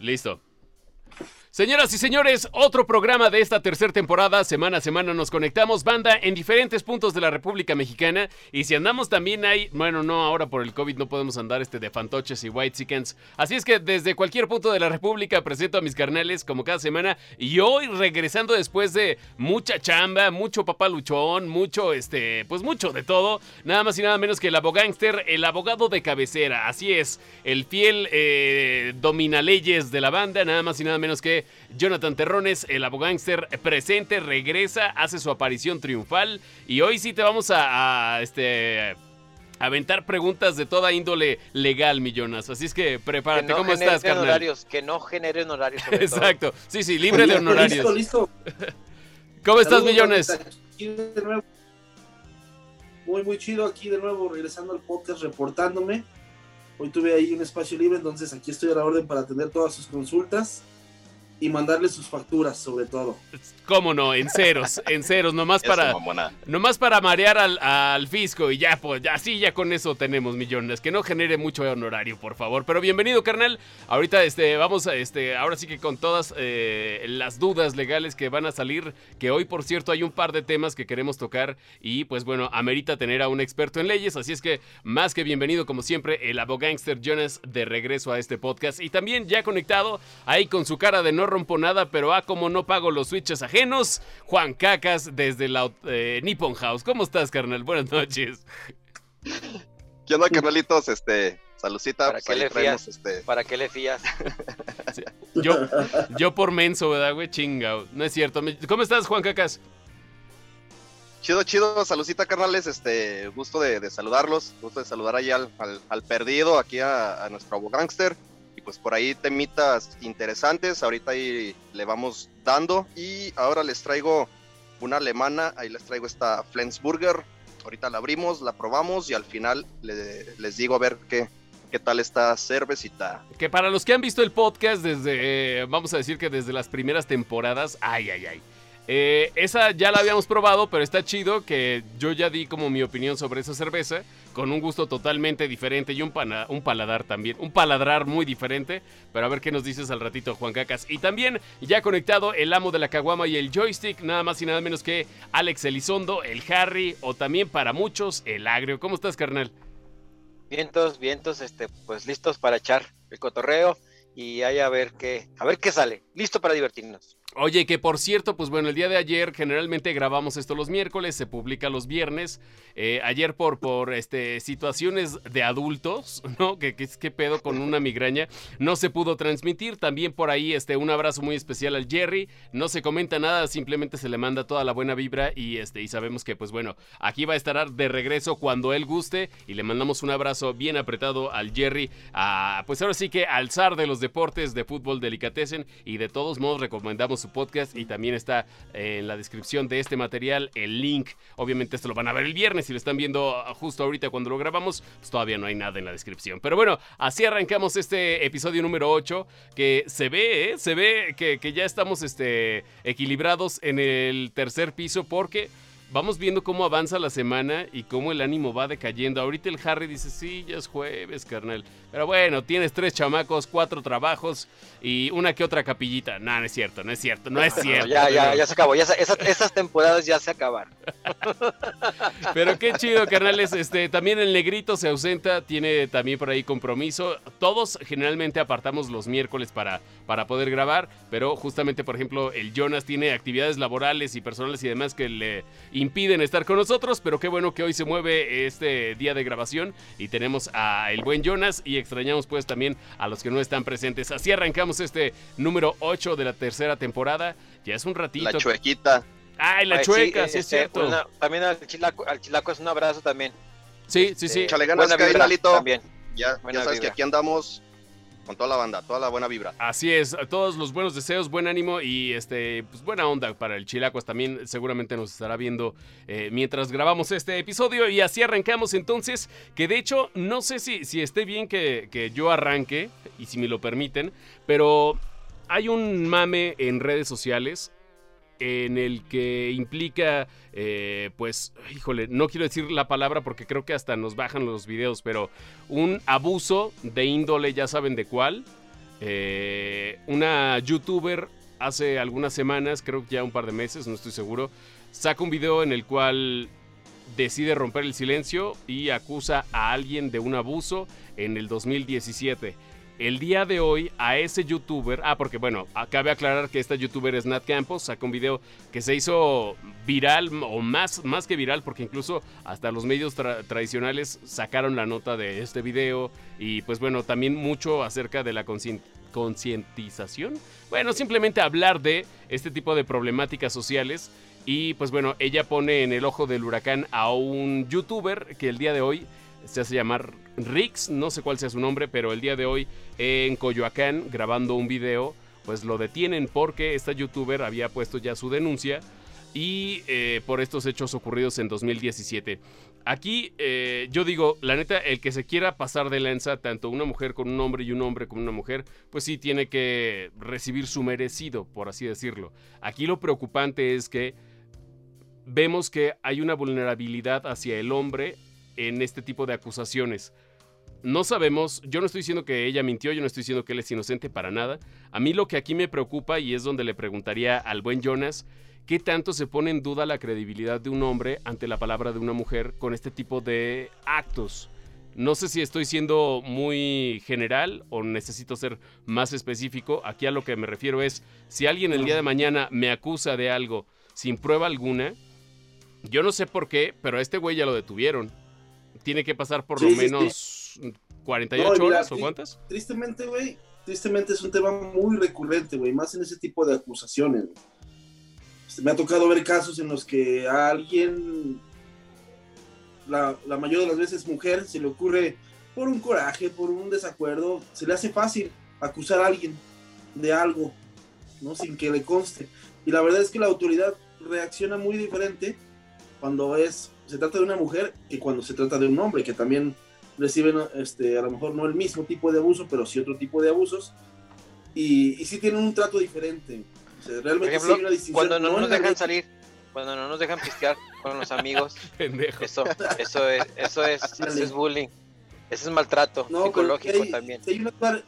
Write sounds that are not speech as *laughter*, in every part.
Listo. Señoras y señores, otro programa de esta tercera temporada. Semana a semana nos conectamos, banda, en diferentes puntos de la República Mexicana. Y si andamos también hay, bueno, no, ahora por el COVID no podemos andar este de fantoches y white chickens. Así es que desde cualquier punto de la República presento a mis carnales como cada semana. Y hoy regresando después de mucha chamba, mucho papá luchón, mucho, este, pues mucho de todo. Nada más y nada menos que el abogánster, el abogado de cabecera. Así es, el fiel eh, dominaleyes de la banda, nada más y nada menos que Jonathan Terrones, el abogánster presente, regresa, hace su aparición triunfal y hoy sí te vamos a, este aventar preguntas de toda índole legal, millonas. Así es que prepárate. ¿Cómo estás, carnal? Horarios, que no generen horarios. Exacto. Sí, sí, libre de honorarios. Listo, listo. ¿Cómo estás, millones? Muy, muy chido aquí de nuevo, regresando al podcast, reportándome. Hoy tuve ahí un espacio libre, entonces aquí estoy a la orden para atender todas sus consultas y mandarle sus facturas, sobre todo. ¿Cómo no? En ceros, en ceros, nomás para nomás para marear al, fisco y ya, pues, ya sí, ya con eso tenemos millones. Que no genere mucho honorario, por favor. Pero bienvenido, carnal. Ahorita, este, vamos a, este, ahora sí que con todas eh, las dudas legales que van a salir, que hoy, por cierto, hay un par de temas que queremos tocar y, pues bueno, amerita tener a un experto en leyes. Así es que, más que bienvenido, como siempre, el abogánster Jonas de regreso a este podcast. Y también ya conectado ahí con su cara de no rompo nada, pero ah, como no pago los switches ajenos. Juan Cacas desde la eh, Nippon House. ¿Cómo estás, carnal? Buenas noches. ¿Qué onda, carnalitos? Este, saludcita. ¿Para, pues qué, le fías? Este... ¿Para qué le fías? *laughs* Yo, yo por menso, ¿verdad, güey? Chinga. No es cierto. ¿Cómo estás, Juan Cacas? Chido, chido, saludcita carnales, este, gusto de, saludarlos, gusto de saludar ahí al, al, perdido, aquí a, a nuestro abogánster pues por ahí temitas interesantes, ahorita ahí le vamos dando y ahora les traigo una alemana, ahí les traigo esta Flensburger, ahorita la abrimos, la probamos y al final les digo a ver qué, qué tal esta cervecita. Que para los que han visto el podcast desde, vamos a decir que desde las primeras temporadas, ay, ay, ay. Eh, esa ya la habíamos probado, pero está chido que yo ya di como mi opinión sobre esa cerveza con un gusto totalmente diferente y un, paladar también, un paladrar muy diferente. Pero a ver qué nos dices al ratito, Juan Cacas. Y también ya conectado el amo de la caguama y el joystick, nada más y nada menos que Alex Elizondo, el Harry o también para muchos el Agrio. ¿Cómo estás, carnal? Vientos, vientos, este, pues listos para echar el cotorreo y ahí a ver qué, a ver qué sale. Listo para divertirnos. Oye, que por cierto, pues bueno, el día de ayer generalmente grabamos esto los miércoles, se publica los viernes. Eh, ayer por, por este, situaciones de adultos, *laughs* ¿no? Que, pedo con una migraña, no se pudo transmitir. También por ahí este, un abrazo muy especial al Jerry. No se comenta nada, simplemente se le manda toda la buena vibra y, este, y sabemos que pues bueno, aquí va a estar de regreso cuando él guste y le mandamos un abrazo bien apretado al Jerry. A, pues ahora sí que al zar de los deportes de fútbol delicatessen y de todos modos recomendamos su podcast y también está en la descripción de este material el link. Obviamente esto lo van a ver el viernes si lo están viendo justo ahorita cuando lo grabamos, pues todavía no hay nada en la descripción. Pero bueno, así arrancamos este episodio número 8 que se ve, ¿eh? se ve que, que ya estamos este, equilibrados en el tercer piso porque vamos viendo cómo avanza la semana y cómo el ánimo va decayendo. Ahorita el Harry dice, sí, ya es jueves, carnal. Pero bueno, tienes tres chamacos, cuatro trabajos y una que otra capillita. No, no es cierto, no es cierto, no es cierto. ya, ya, ya se acabó. Ya esas, temporadas ya se acabaron. *laughs* Pero qué chido, carnales. Este, también el negrito se ausenta, tiene también por ahí compromiso. Todos generalmente apartamos los miércoles para, para poder grabar, pero justamente, por ejemplo, el Jonas tiene actividades laborales y personales y demás que le impiden estar con nosotros, pero qué bueno que hoy se mueve este día de grabación y tenemos a el buen Jonas y extrañamos pues también a los que no están presentes. Así arrancamos este número 8 de la tercera temporada. Ya es un ratito. La chuequita. Ay, la chueca, sí, es este, cierto. también al chilaco, al chilaco es un abrazo también. Sí, sí, sí. Chale ganas, También. Ya, ya sabes que aquí andamos con toda la banda, toda la buena vibra. Así es, todos los buenos deseos, buen ánimo y este, pues buena onda para el Chilacuas también. Seguramente nos estará viendo eh, mientras grabamos este episodio y así arrancamos entonces. Que de hecho, no sé si, si esté bien que, que yo arranque y si me lo permiten, pero hay un mame en redes sociales en el que implica, eh, pues, híjole, no quiero decir la palabra porque creo que hasta nos bajan los videos, pero un abuso de índole, ya saben de cuál, Eh, una youtuber hace algunas semanas, creo que ya un par de meses, no estoy seguro, saca un video en el cual decide romper el silencio y acusa a alguien de un abuso en el 2017. El día de hoy a ese youtuber, ah, porque bueno, cabe aclarar que esta youtuber es Nat Campos, saca un video que se hizo viral o más, más que viral, porque incluso hasta los medios tradicionales sacaron la nota de este video y pues bueno, también mucho acerca de la concientización. Bueno, simplemente hablar de este tipo de problemáticas sociales y pues bueno, ella pone en el ojo del huracán a un youtuber que el día de hoy se hace llamar Rix, no sé cuál sea su nombre, pero el día de hoy en Coyoacán grabando un video, pues lo detienen porque esta youtuber había puesto ya su denuncia y eh, por estos hechos ocurridos en 2017. Aquí eh, yo digo, la neta, el que se quiera pasar de lanza, tanto una mujer con un hombre y un hombre con una mujer, pues sí tiene que recibir su merecido, por así decirlo. Aquí lo preocupante es que vemos que hay una vulnerabilidad hacia el hombre en este tipo de acusaciones. No sabemos, yo no estoy diciendo que ella mintió, yo no estoy diciendo que él es inocente para nada. A mí lo que aquí me preocupa y es donde le preguntaría al buen Jonas, ¿qué tanto se pone en duda la credibilidad de un hombre ante la palabra de una mujer con este tipo de actos? No sé si estoy siendo muy general o necesito ser más específico. Aquí a lo que me refiero es, si alguien el día de mañana me acusa de algo sin prueba alguna, yo no sé por qué, pero a este güey ya lo detuvieron. Tiene que pasar por lo menos 48 horas o cuántas. Tristemente, güey, tristemente es un tema muy recurrente, güey, más en ese tipo de acusaciones. Este, me ha tocado ver casos en los que a alguien, la, la mayoría de las veces mujer, se le ocurre por un coraje, por un desacuerdo, se le hace fácil acusar a alguien de algo, ¿no? Sin que le conste. Y la verdad es que la autoridad reacciona muy diferente cuando es se trata de una mujer que cuando se trata de un hombre que también reciben este a lo mejor no el mismo tipo de abuso pero sí otro tipo de abusos y, y sí tienen un trato diferente. Realmente Por ejemplo, cuando no, nos dejan salir cuando no nos dejan pistear con los amigos *laughs* eso eso es eso es, *laughs* es bullying. Eso es maltrato psicológico también. si hay un actuar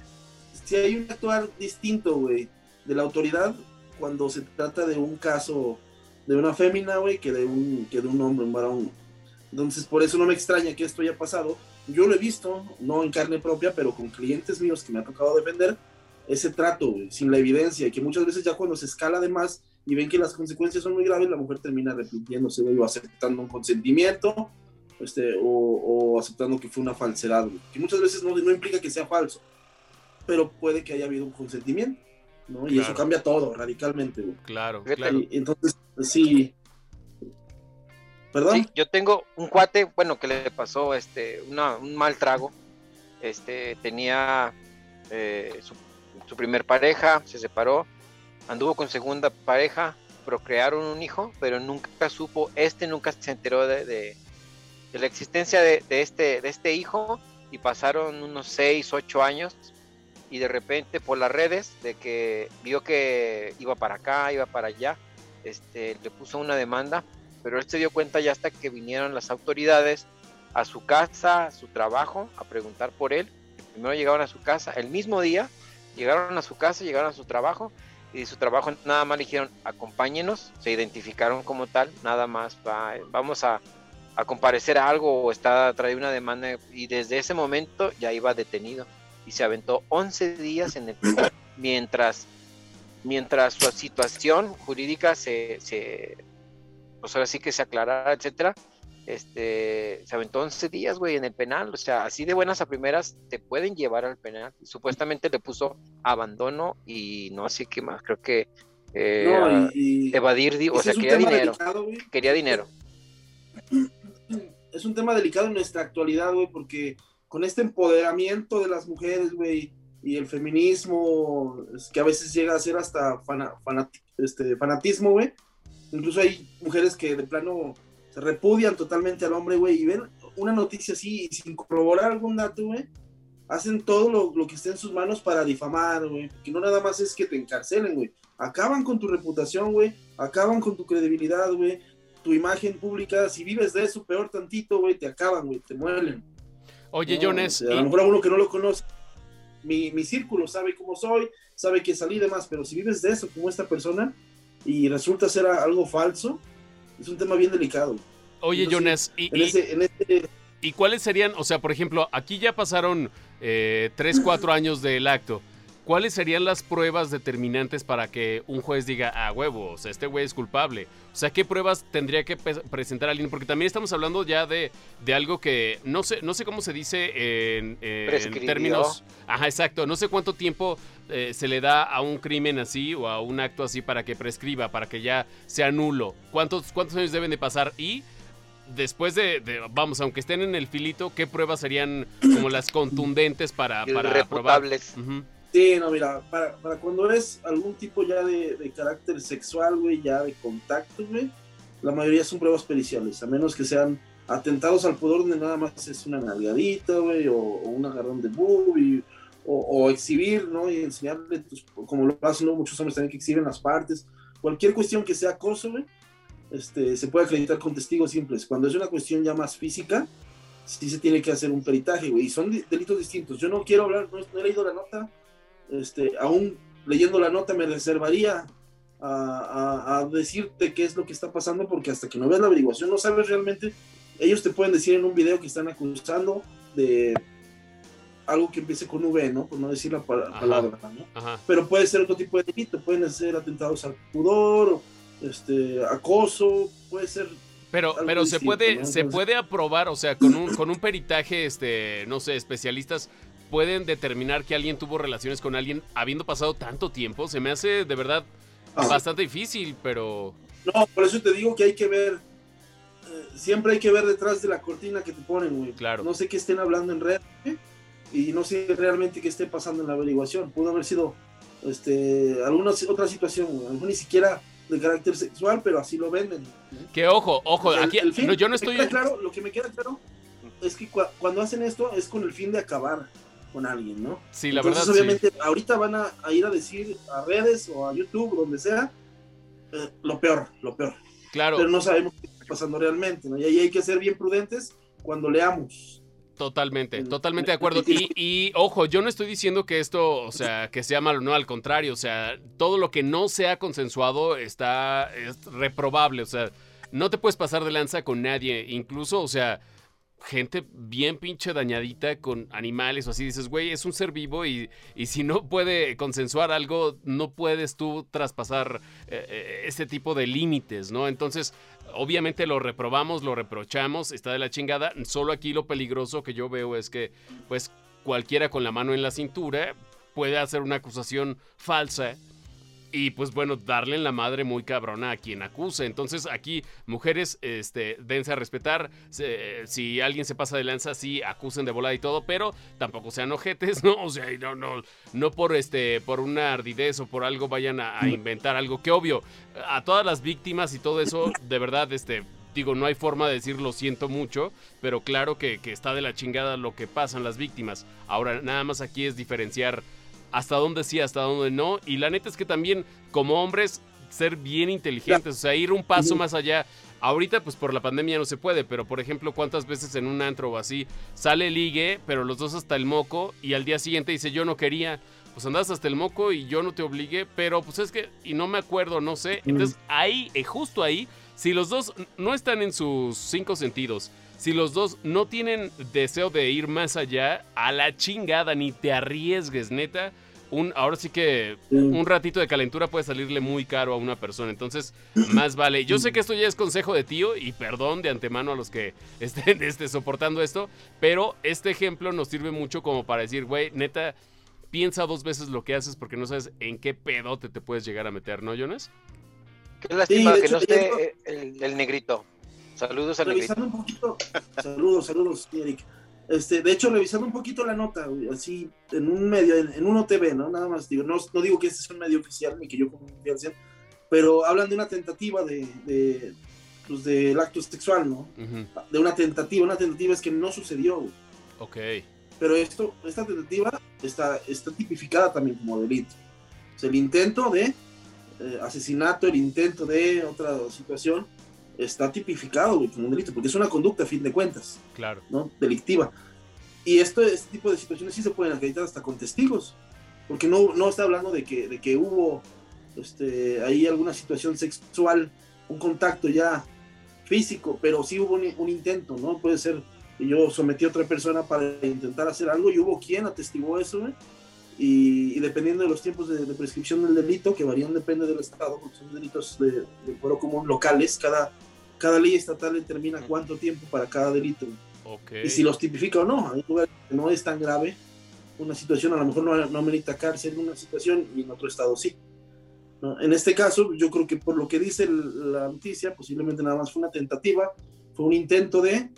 si hay un actuar distinto güey de la autoridad cuando se trata de un caso de una fémina, güey, que de un, que de un hombre, un varón. Entonces, por eso no me extraña que esto haya pasado. Yo lo he visto, no en carne propia, pero con clientes míos que me ha tocado defender ese trato, güey, sin la evidencia, que muchas veces ya cuando se escala de más y ven que las consecuencias son muy graves, la mujer termina repitiéndose, güey, o aceptando un consentimiento, este, o, aceptando que fue una falsedad, güey, que muchas veces no, no implica que sea falso, pero puede que haya habido un consentimiento. ¿No? Y eso cambia todo radicalmente, güey. Claro, claro. entonces, sí. ¿Perdón? yo tengo un cuate, bueno, que le pasó este, un mal trago. Este, tenía eh, su, primer pareja, se separó, anduvo con segunda pareja, procrearon un hijo, pero nunca supo, este nunca se enteró de, de, la existencia de, este, de este hijo y pasaron unos 6, 8 años y de repente por las redes de que vio que iba para acá, iba para allá, este, le puso una demanda, pero él se dio cuenta ya hasta que vinieron las autoridades a su casa, a su trabajo, a preguntar por él. Primero llegaron a su casa, el mismo día llegaron a su casa, llegaron a su trabajo y su trabajo nada más le dijeron acompáñenos, se identificaron como tal, nada más vamos a, comparecer a algo o está traído una demanda y desde ese momento ya iba detenido y se aventó 11 días en el mientras mientras su situación jurídica se, se pues ahora sí que se aclarara, etcétera, este, se aventó 11 días, güey, en el penal, o sea, así de buenas a primeras te pueden llevar al penal. supuestamente le puso abandono y no sé qué más, creo que eh, evadir, o sea, quería dinero, quería dinero. Es un tema delicado en nuestra actualidad, güey, porque con este empoderamiento de las mujeres, güey, y el feminismo, que a veces llega a ser hasta este, fanatismo, güey. Incluso hay mujeres que de plano se repudian totalmente al hombre, güey, y ven una noticia así y sin corroborar algún dato, güey, hacen todo lo, que esté en sus manos para difamar, güey. Que no nada más es que te encarcelen, güey. Acaban con tu reputación, güey. Acaban con tu credibilidad, güey. Tu imagen pública. Si vives de eso, peor tantito, güey, te acaban, güey. Te muelen. Oye, Jones. a lo mejor a uno que no lo conoce. mi, mi círculo sabe cómo soy, sabe que salí y demás, pero si vives de eso como esta persona y resulta ser algo falso, es un tema bien delicado. Oye, Jonas, y, y, cuáles serían, o sea, por ejemplo, aquí ya pasaron eh, 3, 4 años del acto. ¿Cuáles serían las pruebas determinantes para que un juez diga, ah, huevo, o sea, este güey es culpable? O sea, ¿qué pruebas tendría que presentar alguien? Porque también estamos hablando ya de, de algo que no sé, no sé cómo se dice en, términos. Ajá, exacto. No sé cuánto tiempo eh, se le da a un crimen así o a un acto así para que prescriba, para que ya sea nulo. ¿Cuántos, cuántos años deben de pasar? Y después de, vamos, aunque estén en el filito, ¿qué pruebas serían como las contundentes para, para probar? Sí, no, mira, para, cuando es algún tipo ya de, carácter sexual, güey, ya de contacto, güey, la mayoría son pruebas periciales, a menos que sean atentados al pudor donde nada más es una nalgadita, güey, o, un agarrón de boobie, o, o, exhibir, ¿no? Y enseñarle, tus, como lo hacen muchos hombres también que exhiben las partes. Cualquier cuestión que sea acoso, güey, este, se puede acreditar con testigos simples. Cuando es una cuestión ya más física, sí se tiene que hacer un peritaje, güey, y son delitos distintos. Yo no quiero hablar, no he leído la nota, este, aún leyendo la nota me reservaría a, decirte qué es lo que está pasando porque hasta que no veas la averiguación no sabes realmente, ellos te pueden decir en un video que están acusando de algo que empiece con V, ¿no? Por no decir la palabra, ¿no? Pero puede ser otro tipo de delito, pueden ser atentados al pudor, este, acoso, puede ser pero, pero se puede, se puede aprobar, o sea, con un, con un peritaje, este, no sé, especialistas, pueden determinar que alguien tuvo relaciones con alguien habiendo pasado tanto tiempo? Se me hace de verdad ah. bastante difícil, pero... No, por eso te digo que hay que ver, eh, siempre hay que ver detrás de la cortina que te ponen, güey. Claro. No sé qué estén hablando en red y no sé realmente qué esté pasando en la averiguación. Pudo haber sido este, alguna otra situación, güey. ni siquiera de carácter sexual, pero así lo venden. Que ojo, ojo, aquí yo no estoy... Claro, lo que me queda claro es que cuando hacen esto es con el fin de acabar con alguien, ¿no? Sí, la Entonces, verdad. obviamente, ahorita van a, ir a decir a redes o a YouTube, donde sea, eh, lo peor, lo peor. Claro. Pero no sabemos qué está pasando realmente, ¿no? Y ahí hay que ser bien prudentes cuando leamos. Totalmente, totalmente de acuerdo. Y, y, ojo, yo no estoy diciendo que esto, o sea, que sea malo, no, al contrario, o sea, todo lo que no sea consensuado está es reprobable, o sea, no te puedes pasar de lanza con nadie, incluso, o sea, gente bien pinche dañadita con animales o así. Dices, güey, es un ser vivo y, y si no puede consensuar algo, no puedes tú traspasar eh, eh, ese tipo de límites, ¿no? Entonces, obviamente lo reprobamos, lo reprochamos, está de la chingada. Solo aquí lo peligroso que yo veo es que, pues, cualquiera con la mano en la cintura puede hacer una acusación falsa y pues bueno, darle en la madre muy cabrona a quien acuse. Entonces aquí, mujeres, este, dense a respetar. si alguien se pasa de lanza, sí, acusen de volada y todo, pero tampoco sean ojetes, *laughs* ¿no? O sea, no, no, no por este, por una ardidez o por algo vayan a, inventar algo que obvio, a todas las víctimas y todo eso, *coughs* de verdad, este, digo, no hay forma de decir lo siento mucho, pero claro que, que, está de la chingada lo que pasan las víctimas. Ahora, nada más aquí es diferenciar hasta dónde sí, hasta dónde no. Y la neta es que también, como hombres, ser bien inteligentes, o sea, ir un paso más allá. Ahorita, pues por la pandemia no se puede, pero por ejemplo, ¿cuántas veces en un antro o así sale ligue, pero los dos hasta el moco y al día siguiente dice yo no quería? Pues andas hasta el moco y yo no te obligué, pero pues es que, y no me acuerdo, no sé. Entonces ahí, eh, justo ahí, si los dos no están en sus cinco sentidos, si los dos no tienen deseo de ir más allá, a la chingada, ni te arriesgues, neta. Un, ahora sí que un ratito de calentura puede salirle muy caro a una persona. Entonces, más vale. Yo sé que esto ya es consejo de tío y perdón de antemano a los que *laughs* estén este, soportando esto, pero este ejemplo nos sirve mucho como para decir, güey, neta, piensa dos veces lo que haces porque no sabes en qué pedote te puedes llegar a meter, ¿no, Jonas? Qué lástima que no esté el negrito. Saludos a Revisando un poquito, saludos, saludos, Eric. Este, de hecho, revisando un poquito la nota, así, en un medio, en, un OTV, ¿no? Nada más, digo, no, no digo que este sea un medio oficial ni que yo confianza, pero hablan de una tentativa de, de pues, del acto sexual, ¿no? De una tentativa, una tentativa es que no sucedió, Ok. Pero esto, esta tentativa está, está tipificada también como delito. O el intento de eh, asesinato, el intento de otra situación, está tipificado como un delito, porque es una conducta a fin de cuentas. Claro. ¿no? Delictiva. y esto, este tipo de situaciones sí se pueden acreditar hasta con testigos, porque no, no está hablando de que, de que hubo este, ahí alguna situación sexual, un contacto ya físico, pero sí hubo un, un intento, ¿no? Puede ser que yo sometí a otra persona para intentar hacer algo y hubo quien atestiguó eso, y, y, dependiendo de los tiempos de, de, prescripción del delito, que varían depende del estado, porque son delitos de, de fuero común locales, cada, cada ley estatal determina cuánto tiempo para cada delito. Okay. Y si los tipifica o no, hay lugares que no es tan grave, una situación a lo mejor no, no merita cárcel en una situación y en otro estado sí. ¿no? En este caso, yo creo que por lo que dice la noticia, posiblemente nada más fue una tentativa, fue un intento de,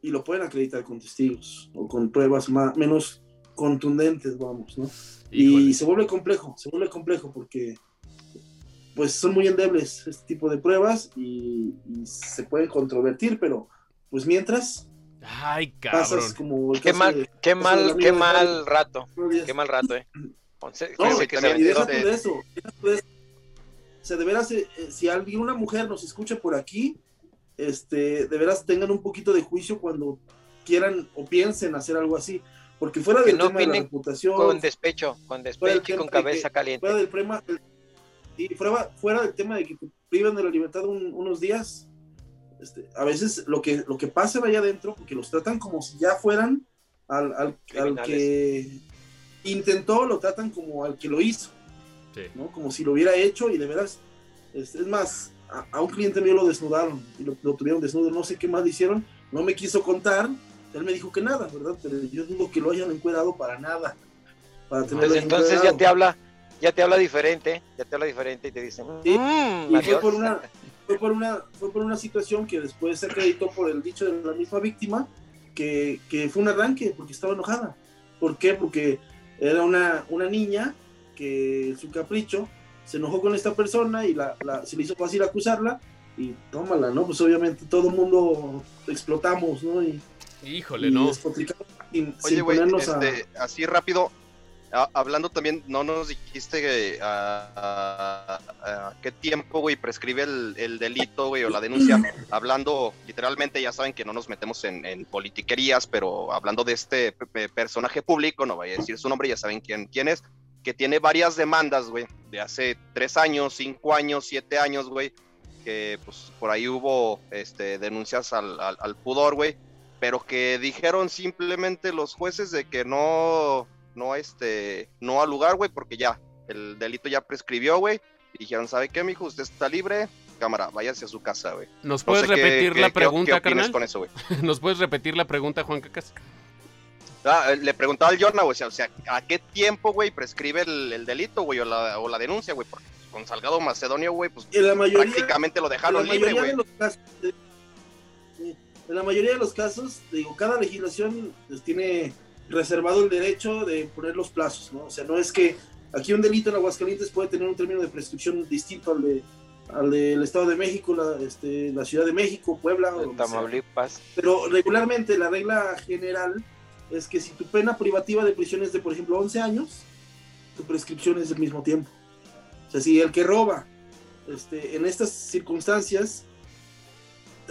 y lo pueden acreditar con testigos o con pruebas más, menos contundentes, vamos, ¿no? Híjole. Y se vuelve complejo, se vuelve complejo porque pues son muy endebles este tipo de pruebas y, y se pueden controvertir, pero pues mientras Ay, cabrón. Como qué mal, de, qué mal, qué mal rato. Qué mal rato, eh. Once, no, que se y déjate de... de eso. Déjate o sea, de veras, eh, si alguna mujer nos escucha por aquí, este, de veras tengan un poquito de juicio cuando quieran o piensen hacer algo así. Porque fuera del no tema de la reputación. Con despecho, con despecho y con cabeza que, caliente. Fuera del, tema, y fuera, fuera del tema de que te privan de la libertad un, unos días, este, a veces lo que, lo que pasa allá adentro, porque los tratan como si ya fueran al, al, al que intentó, lo tratan como al que lo hizo, sí. ¿no? Como si lo hubiera hecho y de veras, es, es más, a, a, un cliente mío lo desnudaron y lo, lo, tuvieron desnudo, no sé qué más le hicieron, no me quiso contar, él me dijo que nada, ¿verdad? Pero yo dudo que lo hayan encuerado para nada. Para pues entonces ya te habla, ya te habla diferente, ya te habla diferente y te dicen, sí, mmm, y fue por una fue por una fue por una situación que después se acreditó por el dicho de la misma víctima que, que fue un arranque porque estaba enojada ¿por qué? porque era una, una niña que su capricho se enojó con esta persona y la, la, se le hizo fácil acusarla y tómala, ¿no? Pues obviamente todo el mundo explotamos, ¿no? Y, Híjole, y ¿no? Sin, Oye, güey, este, a... así rápido, hablando también, no nos dijiste a, a, qué tiempo, güey, prescribe el, el delito, güey, o la denuncia. *clears throat* hablando, literalmente, ya saben que no nos metemos en, en, politiquerías, pero hablando de este personaje público, no vaya a decir su nombre, ya saben quién, quién es, que tiene varias demandas, güey, de hace tres años, cinco años, siete años, güey, que pues por ahí hubo este, denuncias al, al, al pudor, güey, pero que dijeron simplemente los jueces de que no no este, no al lugar, güey, porque ya, el delito ya prescribió, güey, y dijeron, ¿sabe qué, mijo? Usted está libre, cámara, váyase a su casa, güey. ¿Nos puedes no sé repetir qué, la qué, pregunta, qué carnal? con eso, güey? *laughs* ¿Nos puedes repetir la pregunta, Juan Cacas? Ah, le preguntaba al Jorna, güey, o sea, ¿a qué tiempo, güey, prescribe el, el delito, güey, o la, o la denuncia, güey? Porque con Salgado Macedonio, güey, pues la mayoría, prácticamente lo dejaron libre, güey. En la mayoría de los casos, digo, cada legislación pues, tiene reservado el derecho de poner los plazos, ¿no? O sea, no es que aquí un delito en Aguascalientes puede tener un término de prescripción distinto al de al del Estado de México, la, este, la Ciudad de México, Puebla, o Tamaulipas. Pero regularmente la regla general es que si tu pena privativa de prisión es de, por ejemplo, 11 años, tu prescripción es del mismo tiempo. O sea, si el que roba este, en estas circunstancias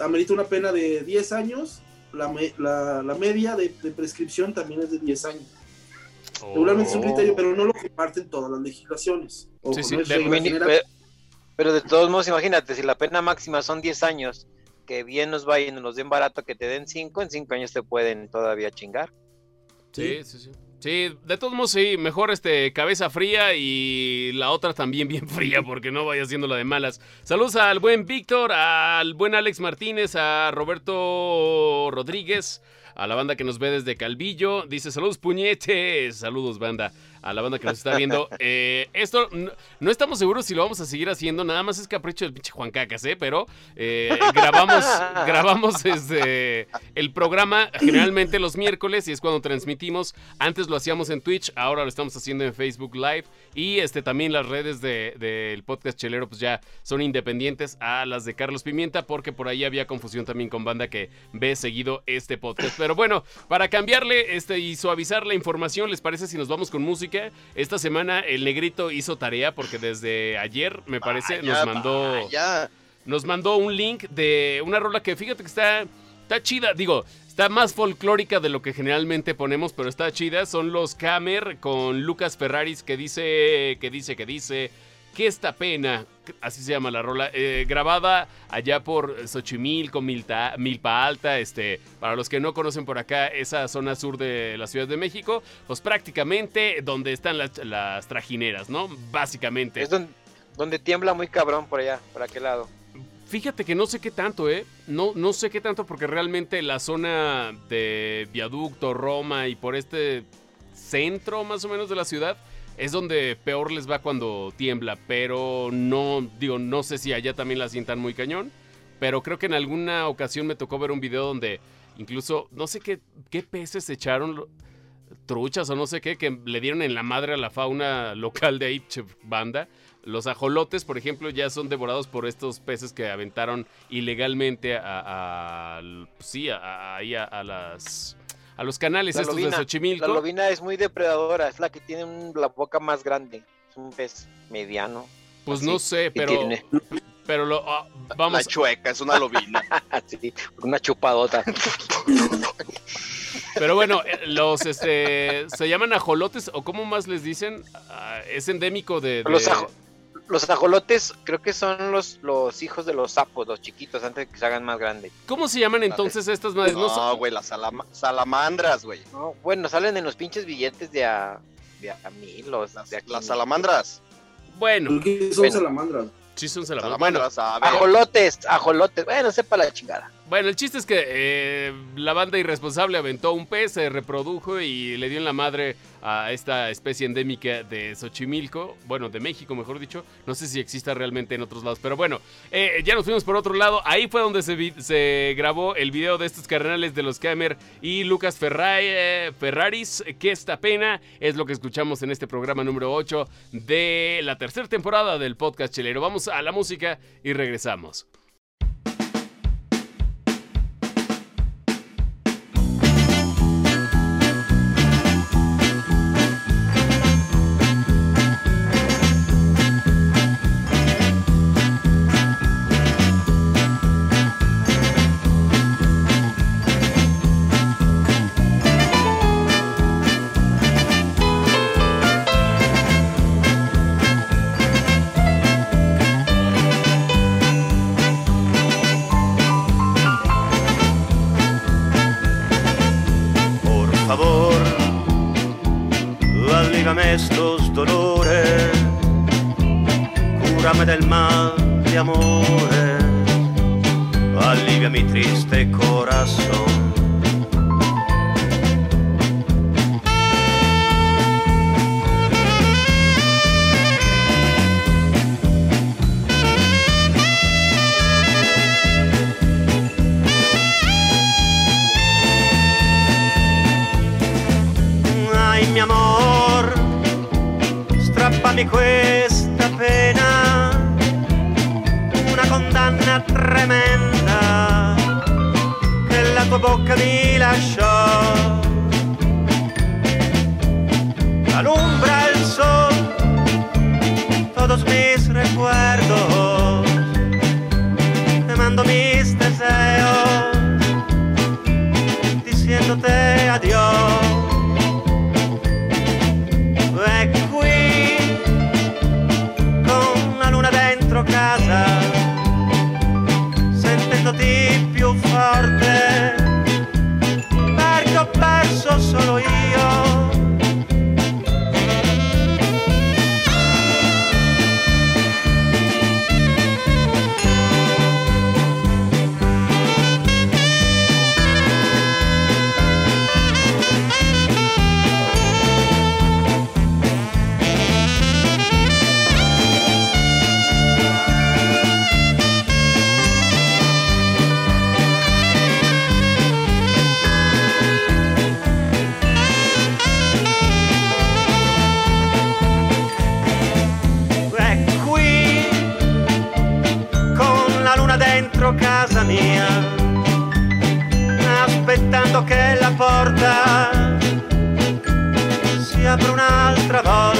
amerita una pena de 10 años, la, la, la media de, de, prescripción también es de 10 años. Oh. Regularmente es un criterio, pero no lo comparten todas las legislaciones. O, sí, sí, no de mini, pero, pero, de todos modos, imagínate, si la pena máxima son 10 años, que bien nos vayan, nos den barato, que te den 5, en 5 años te pueden todavía chingar. Sí, sí, sí. Sí, de todos modos, sí, mejor este cabeza fría y la otra también *laughs* bien fría, porque no vaya haciendo la de malas. Saludos al buen Víctor, al buen Alex Martínez, a Roberto Rodríguez, a la banda que nos ve desde Calvillo. Dice saludos puñetes, saludos banda a la banda que nos está viendo. *laughs* Eh, esto no, no, estamos seguros si lo vamos a seguir haciendo, nada más es capricho del pinche Juan Cacas, ¿eh? Pero eh, grabamos, *laughs* grabamos este, el programa generalmente los miércoles y es cuando transmitimos. Antes lo hacíamos en Twitch, ahora lo estamos haciendo en Facebook Live y este, también las redes del de, de podcast chelero pues ya son independientes a las de Carlos Pimienta porque por ahí había confusión también con banda que ve seguido este podcast. Pero bueno, para cambiarle este, y suavizar la información, ¿les parece si nos vamos con música? Esta semana el negrito hizo tarea porque desde ayer, me parece, vaya, nos mandó. Vaya. Nos mandó un link de una rola que fíjate que está. Está chida. Digo, Está más folclórica de lo que generalmente ponemos, pero está chida. Son los Camer con Lucas Ferraris que dice, que dice, que dice, que esta pena, así se llama la rola, eh, grabada allá por Xochimilco, Milta, Milpa Alta, este, para los que no conocen por acá esa zona sur de la Ciudad de México, pues prácticamente donde están las, las trajineras, ¿no? Básicamente. Es donde, donde tiembla muy cabrón por allá, por aquel lado. Fíjate que no sé qué tanto, ¿eh? No, no sé qué tanto porque realmente la zona de Viaducto, Roma y por este centro más o menos de la ciudad es donde peor les va cuando tiembla, pero no, digo, no sé si allá también la sientan muy cañón, pero creo que en alguna ocasión me tocó ver un video donde incluso, no sé qué, qué peces echaron, truchas o no sé qué, que le dieron en la madre a la fauna *laughs* local de ahí, banda. Los ajolotes, por ejemplo, ya son devorados por estos peces que aventaron ilegalmente a, a- sí, a- a las a los canales La estos lobina, de Xochimilco. La lobina es muy depredadora, es la que tiene un- la boca más grande. Es un pez mediano. Pues así, no sé, pero tiene- pero lo ah, La vamos chueca, es una lobina. *laughs* así, una chupadota. *laughs* Pero bueno, eh, los este se llaman ajolotes o cómo más les dicen, Ah, es endémico de, de- Los, ajo- los ajolotes creo que son los, los hijos de los sapos, los chiquitos, antes de que se hagan más grandes. ¿Cómo se llaman entonces estas madres? No, güey, las salama- salamandras, güey. No, bueno, salen en los pinches billetes de a, de a mil, los Las, de aquí. las salamandras. Bueno, ¿Por qué son Bueno. salamandras? sí son salamandras. Bueno, Salamandras, ver. Ajolotes, ajolotes. Bueno, sepa la chingada. Bueno, el chiste es que eh, la banda irresponsable aventó un pez, se reprodujo y le dio en la madre a esta especie endémica de Xochimilco, bueno, de México, mejor dicho. No sé si exista realmente en otros lados, pero bueno, eh, ya nos fuimos por otro lado. Ahí fue donde se, grabó el video de estos carnales de los Camer y Lucas eh, Ferraris. Que esta pena es lo que escuchamos en este programa número 8 de la tercera temporada del podcast chelero. Vamos a la música y regresamos. Mal de amores, alivia mi triste corazón. Ay, mi amor, strappami questa condanna tremenda che la tua bocca mi lasciò. Alumbra el sol todos mis recuerdos, te mando mis deseos, diciéndote adiós. per una altra volta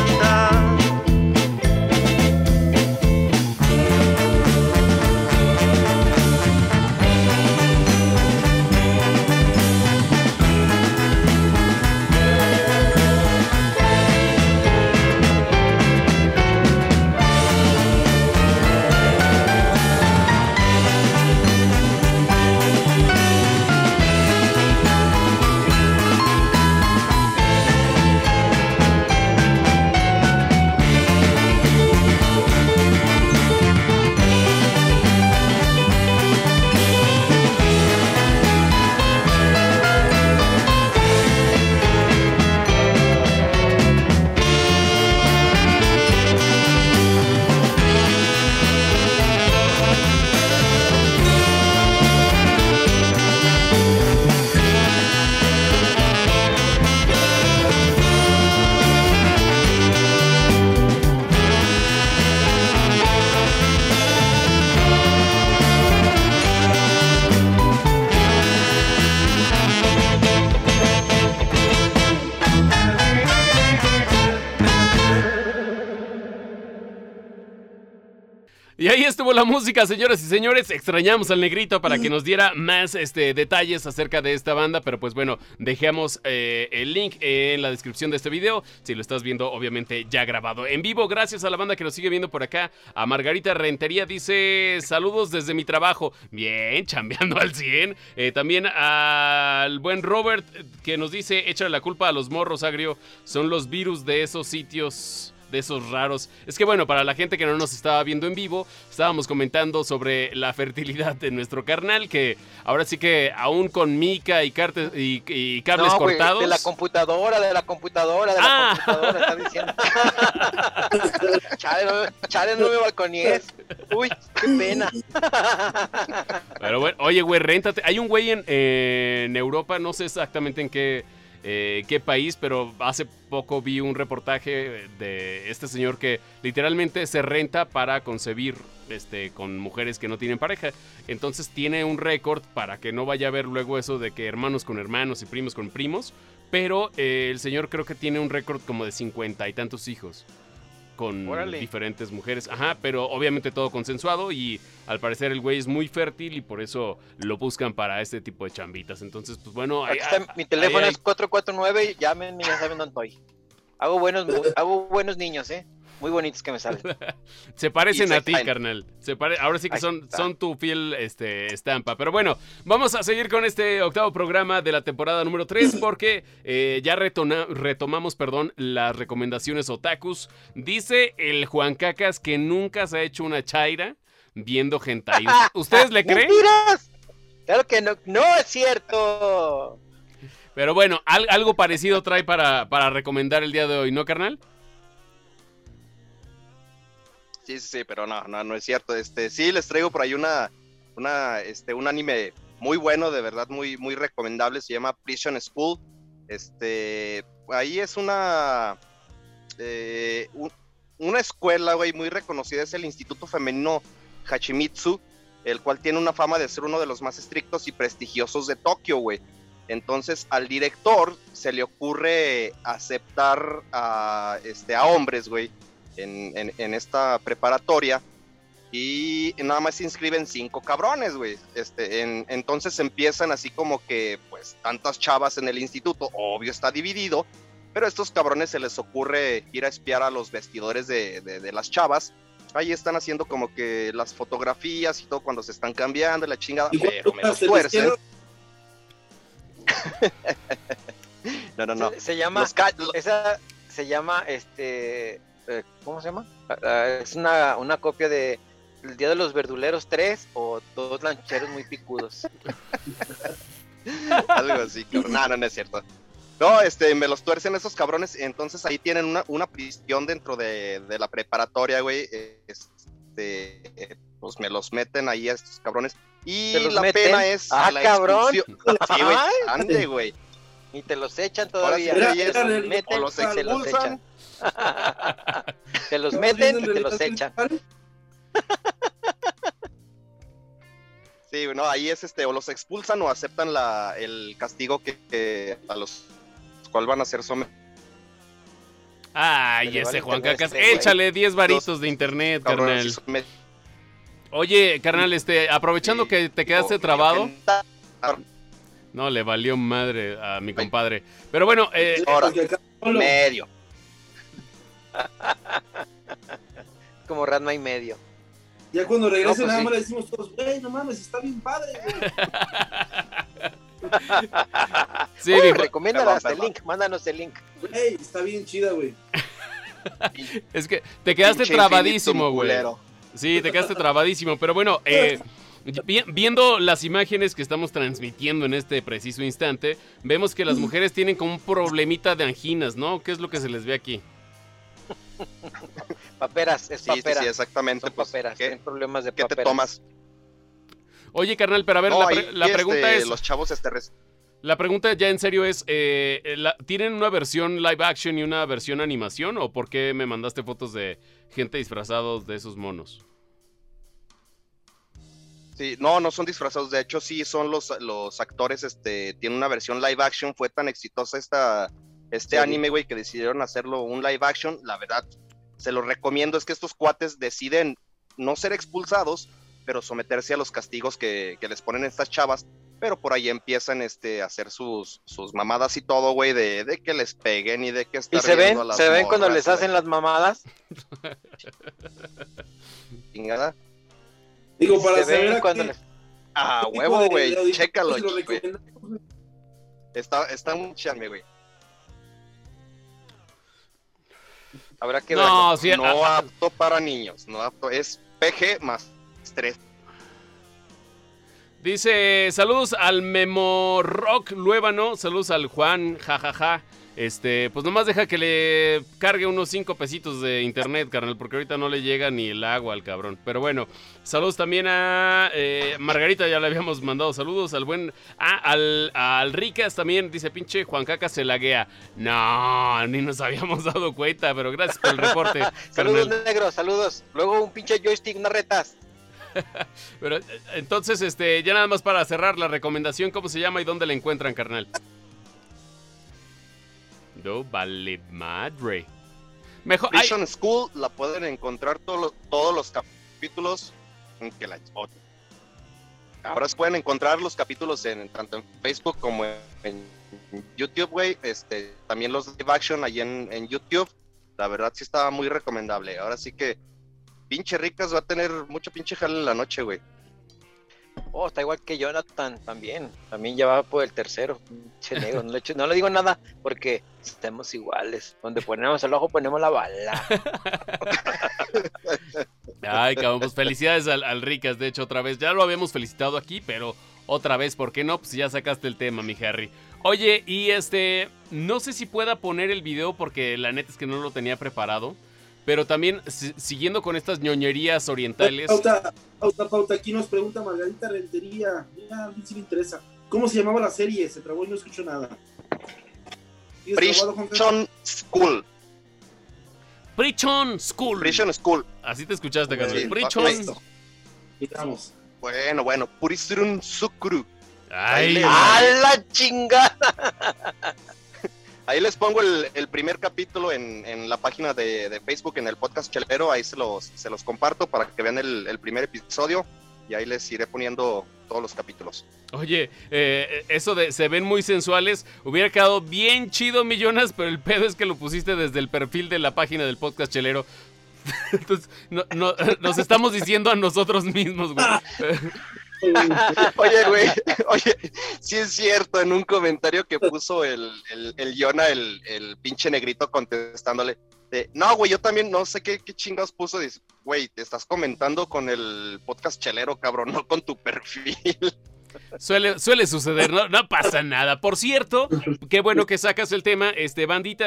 música, señoras y señores. Extrañamos al negrito para que nos diera más este, detalles acerca de esta banda. Pero pues bueno, dejamos eh, el link en la descripción de este video. Si lo estás viendo, obviamente ya grabado en vivo. Gracias a la banda que nos sigue viendo por acá. A Margarita Rentería dice: Saludos desde mi trabajo. Bien, *laughs* chambeando al 100. Eh, también al buen Robert que nos dice: Échale la culpa a los morros agrio. Son los virus de esos sitios de esos raros. Es que bueno, para la gente que no nos estaba viendo en vivo, estábamos comentando sobre la fertilidad de nuestro carnal, que ahora sí que aún con mica y, cartes, y, y cables No, cortados. de la computadora, de la computadora, de la Ah. computadora, está diciendo. *laughs* chale, no, chale, no me balconíes. Uy, qué pena. Pero bueno, oye, güey, réntate. Hay un güey en, en Europa, no sé exactamente en qué, eh, qué país, pero hace poco vi un reportaje de este señor que literalmente se renta para concebir este, con mujeres que no tienen pareja. Entonces tiene un récord para que no vaya a haber luego eso de que hermanos con hermanos y primos con primos. Pero eh, el señor creo que tiene un récord como de cincuenta y tantos hijos con Órale. diferentes mujeres. Ajá, pero obviamente todo consensuado y al parecer el güey es muy fértil y por eso lo buscan para este tipo de chambitas. Entonces, pues bueno, Aquí ahí- está, mi teléfono ahí es 449, llámenme, ya saben dónde estoy. Hago buenos, hago buenos niños, ¿eh? Muy bonitos que me salen. *laughs* se parecen a ti, carnal. Se pare- Ahora sí que son, son tu fiel este, estampa. Pero bueno, vamos a seguir con este octavo programa de la temporada número 3 *clears throat* porque eh, ya retona- retomamos perdón, las recomendaciones otakus. Dice el Juan Cacas que nunca se ha hecho una chaira viendo hentai. *laughs* ¿Ustedes le creen? ¡Mentiras! Claro que no, no es cierto. Pero bueno, al- algo parecido trae para, para recomendar el día de hoy, ¿no, carnal? Sí, sí, sí, pero no, no, no es cierto. Este, sí, les traigo por ahí una, una, este, un anime muy bueno, de verdad, muy, muy recomendable. Se llama Prison School. Este, ahí es una, eh, un- una escuela, güey, muy reconocida. Es el Instituto Femenino Hachimitsu, el cual tiene una fama de ser uno de los más estrictos y prestigiosos de Tokio, güey. Entonces, al director se le ocurre aceptar a, este, a hombres, güey, en, en- en esta preparatoria y nada más se inscriben cinco cabrones, güey. Este, en- entonces empiezan así como que, pues, tantas chavas en el instituto, obvio está dividido, pero a estos cabrones se les ocurre ir a espiar a los vestidores de, de- de las chavas. Ahí están haciendo como que las fotografías y todo cuando se están cambiando, la chingada, pero me les tuercen. *laughs* No, no, no. Se, se llama, Los lo- esa se llama, este, eh, ¿cómo se llama? Ah, ah, es una, una copia de El Día de los Verduleros 3 o Dos Lancheros Muy Picudos. *laughs* Algo así, cabrón. No, no, no es cierto. No, este, me los tuercen esos cabrones. Entonces ahí tienen una, una prisión dentro de, de la preparatoria, güey. Este, pues me los meten ahí a estos cabrones. Y ¿Te los la meten? pena es. Ah, la cabrón. expulsión. Sí, güey. *laughs* Ande, güey. Y te los echan Ahora sí todavía. Era- era el- meten o los se los expulsan. echan. *laughs* Te los ¿Estamos meten y te los echan. *laughs* Sí, no, ahí es este, o los expulsan o aceptan la, el castigo que, que a los cual van a ser sometidos. Ay, ese Juan Cacas. este güey. Échale 10 varitos de internet, carnal. Oye, carnal, este, aprovechando Sí, que te quedaste Digo, trabado. No, le valió madre a mi compadre. Pero bueno, eh, medio. *laughs* Como Ratma y medio. Ya cuando regrese No, pues nada sí. más le decimos todos, güey, no mames, está bien padre, güey. *laughs* sí, Uy, Perdón, el link, mándanos el link. Güey, está bien chida, güey. *laughs* es que te quedaste Pinche trabadísimo, güey. Sí, te quedaste trabadísimo. Pero bueno, eh, vi- viendo las imágenes que estamos transmitiendo en este preciso instante, vemos que las mujeres tienen como un problemita de anginas, ¿no? ¿Qué es lo que se les ve aquí? *laughs* Paperas, es Sí, sí, papera. sí, exactamente. Son pues, paperas, ¿qué, tienen problemas de qué te tomas? Oye, carnal, pero a ver, No, la, este, pregunta es... Los chavos este, res- La pregunta ya en serio es, eh, la- ¿tienen una versión live action y una versión animación? ¿O por qué me mandaste fotos de gente disfrazados de esos monos? Sí, no, no son disfrazados. De hecho, sí son los, los actores. Este, tiene una versión live action. Fue tan exitosa esta, este Sí. anime, güey, que decidieron hacerlo un live action. La verdad, se lo recomiendo. Es que estos cuates deciden no ser expulsados, pero someterse a los castigos que, que les ponen estas chavas. Pero por ahí empiezan este, a hacer sus, sus mamadas y todo, güey, de, de que les peguen y de que ¿Y estar se ven? riendo a las ¿Se ven cuando les hacen las mamadas? *laughs* Chingada. Digo, para ¿Se saber ven a cuando les... Ah, huevo, güey, chécalo. Está, está muy charme, güey. Habrá que verlo. No, sí, no apto para niños, no apto, es PG más 3. Dice, saludos al Memo Rock Luébano, saludos al Juan, jajaja. Este, pues nomás deja que le cargue unos 5 pesitos de internet, carnal, porque ahorita no le llega ni el agua al cabrón. Pero bueno, saludos también a eh, Margarita, ya le habíamos mandado saludos. Al buen. Ah, al, al Ricas también, dice pinche Juan Caca se laguea. No, ni nos habíamos *laughs* dado cuenta, pero gracias por el reporte, *laughs* Saludos negros, saludos. Luego un pinche joystick, unas retas. *laughs* Pero, eh, entonces, este, ya nada más para cerrar la recomendación, ¿cómo se llama y dónde la encuentran, carnal? Vale madre. Mejor. ay, Vision School la pueden encontrar todos los, todos los capítulos. Que la, ahora se pueden encontrar los capítulos en tanto en Facebook como en YouTube, güey. Este, también los live action ahí en, en YouTube. La verdad sí estaba muy recomendable. Ahora sí que pinche ricas va a tener mucho pinche jale en la noche, güey. Oh, está igual que Jonathan también. También ya va por el tercero. Negro. No le, no digo nada porque estamos iguales. Donde ponemos el ojo, ponemos la bala. *laughs* Ay, cabrón, pues felicidades al, al Ricas, de hecho, otra vez. Ya lo habíamos felicitado aquí, pero otra vez, ¿por qué no? Pues ya sacaste el tema, mi Harry. Oye, y este, no sé si pueda poner el video porque la neta es que no lo tenía preparado. Pero también, si- siguiendo con estas ñoñerías orientales. Pauta, pauta, pauta. Aquí nos pregunta Margarita Rentería. Mira, a mí sí me interesa. ¿Cómo se llamaba la serie? Se trabó y no escucho nada. ¿Sigues trabado, Juan Carlos? Prison School. Prichon School. Prison School. Así te escuchaste, Prichon. listo. Miramos. Bueno, bueno. Puristurun Sukuru. Ay, ¡A la chingada! Ahí les pongo el, el primer capítulo en, en la página de, de Facebook, en el podcast Chelero. Ahí se los, se los comparto para que vean el, el primer episodio. Y ahí les iré poniendo todos los capítulos. Oye, eh, eso de se ven muy sensuales, hubiera quedado bien chido, millonas, pero el pedo es que lo pusiste desde el perfil de la página del podcast chelero. *laughs* Entonces, no- no- nos estamos diciendo a nosotros mismos, güey. *laughs* *laughs* Oye, güey, oye, sí es cierto, en un comentario que puso el, el, el Yona, el, el pinche negrito contestándole, de, no, güey, yo también no sé qué, qué chingados puso, dice, güey, te estás comentando con el podcast chelero, cabrón, no con tu perfil. Suele, suele suceder, no, no pasa nada. Por cierto, qué bueno que sacas el tema, este bandita.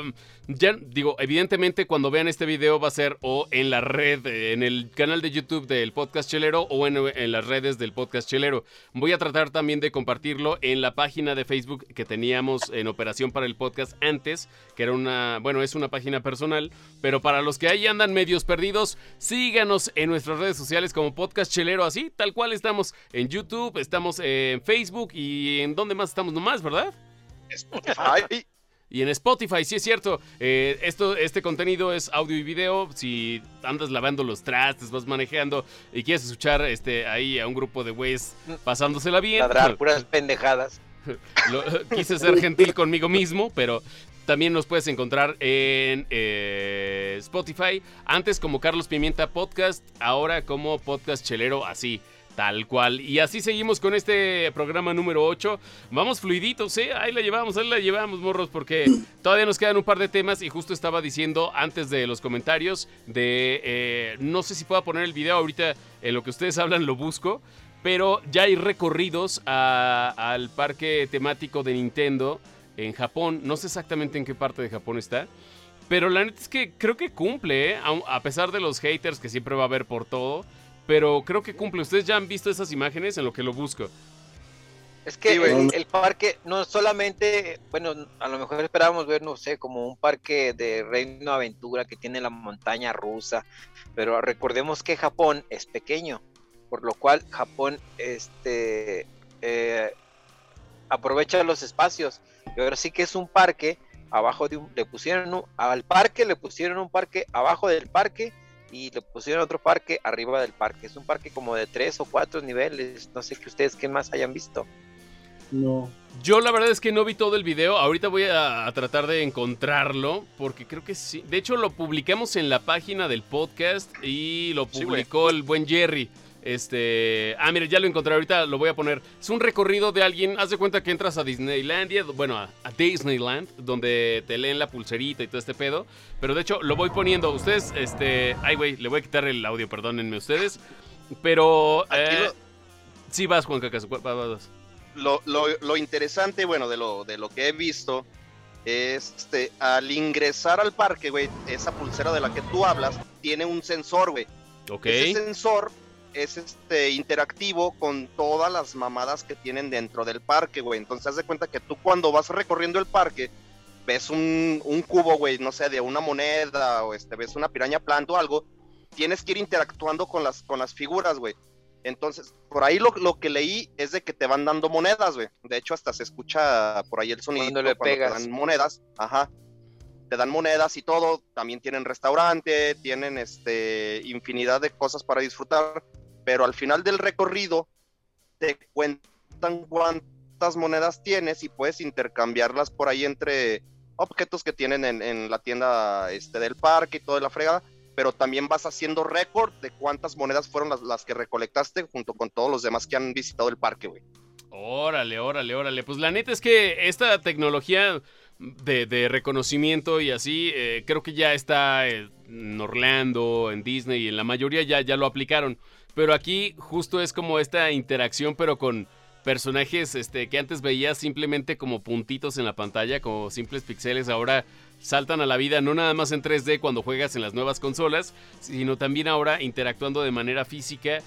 um, ya digo, evidentemente cuando vean este video va a ser o en la red, en el canal de YouTube del podcast Chelero o en, en las redes del podcast Chelero. Voy a tratar también de compartirlo en la página de Facebook que teníamos en operación para el podcast antes, que era una, bueno, es una página personal, pero para los que ahí andan medios perdidos, síganos en nuestras redes sociales como podcast Chelero, así, tal cual estamos en YouTube, estamos en Facebook y en dónde más estamos nomás, ¿verdad? Ay, *laughs* Y en Spotify, sí es cierto. eh, esto, este contenido es audio y video. Si andas lavando los trastes, vas manejando y quieres escuchar este, ahí a un grupo de güeyes pasándosela bien. Ladrar *laughs* puras pendejadas. *laughs* Lo- quise ser gentil conmigo mismo, pero también nos puedes encontrar en eh, Spotify. Antes como Carlos Pimienta Podcast, ahora como Podcast Chelero, así. Tal cual. Y así seguimos con este programa número 8. Vamos fluiditos, ¿eh? Ahí la llevamos, ahí la llevamos, morros, porque todavía nos quedan un par de temas. Y justo estaba diciendo antes de los comentarios de... eh, no sé si pueda poner el video ahorita en lo que ustedes hablan, lo busco. Pero ya hay recorridos al parque temático de Nintendo en Japón. No sé exactamente en qué parte de Japón está. Pero la neta es que creo que cumple, ¿eh? A pesar de los haters que siempre va a haber por todo. Pero creo que cumple. ¿Ustedes ya han visto esas imágenes en lo que lo busco? Es que Sí, güey. el, el parque no solamente, bueno, a lo mejor esperábamos ver, no sé, como un parque de Reino Aventura que tiene la montaña rusa, pero recordemos que Japón es pequeño, por lo cual Japón, este, eh, aprovecha los espacios. Y ahora sí que es un parque abajo de un, le pusieron un- al parque le pusieron un parque abajo del parque y lo pusieron en otro parque arriba del parque. Es un parque como de tres o cuatro niveles. No sé que ustedes qué más hayan visto. No. Yo la verdad es que no vi todo el video. Ahorita voy a, a tratar de encontrarlo porque creo que sí. De hecho lo publicamos en la página del podcast y lo Sí, publicó el buen Jerry. Este, ah, mire, ya lo encontré ahorita, lo voy a poner. Es un recorrido de alguien, haz de cuenta que entras a Disneylandia, bueno, a, a Disneyland, donde te leen la pulserita y todo este pedo. Pero de hecho, lo voy poniendo. Ustedes, este, ay, güey, le voy a quitar el audio, perdónenme ustedes. Pero, eh, lo- sí vas, Juan Cacas, vas, vas, lo, lo- lo interesante, bueno, de lo, de lo que he visto, es este, al ingresar al parque, güey, esa pulsera de la que tú hablas tiene un sensor, güey. Ok. Ese sensor es este interactivo con todas las mamadas que tienen dentro del parque, güey. Entonces, haz de cuenta que tú cuando vas recorriendo el parque, ves un, un cubo, güey, no sé, de una moneda, o este, ves una piraña planta o algo, tienes que ir interactuando con las, con las figuras, güey. Entonces, por ahí lo, lo que leí es de que te van dando monedas, güey. De hecho, hasta se escucha por ahí el sonido Cuando le pegas. te dan monedas. Ajá. Te dan monedas y todo. También tienen restaurante, tienen este infinidad de cosas para disfrutar. Pero al final del recorrido te cuentan cuántas monedas tienes y puedes intercambiarlas por ahí entre objetos que tienen en, la tienda este, del parque y toda la fregada pero también vas haciendo récord de cuántas monedas fueron las, las que recolectaste junto con todos los demás que han visitado el parque, güey. Órale, órale, órale. Pues la neta es que esta tecnología de, de reconocimiento y así, eh, creo que ya está eh, en Orlando, en Disney, y en la mayoría ya, ya lo aplicaron. Pero aquí justo es como esta interacción, pero con personajes este, que antes veías simplemente como puntitos en la pantalla, como simples pixeles, ahora saltan a la vida no nada más en 3D cuando juegas en las nuevas consolas, sino también ahora interactuando de manera física.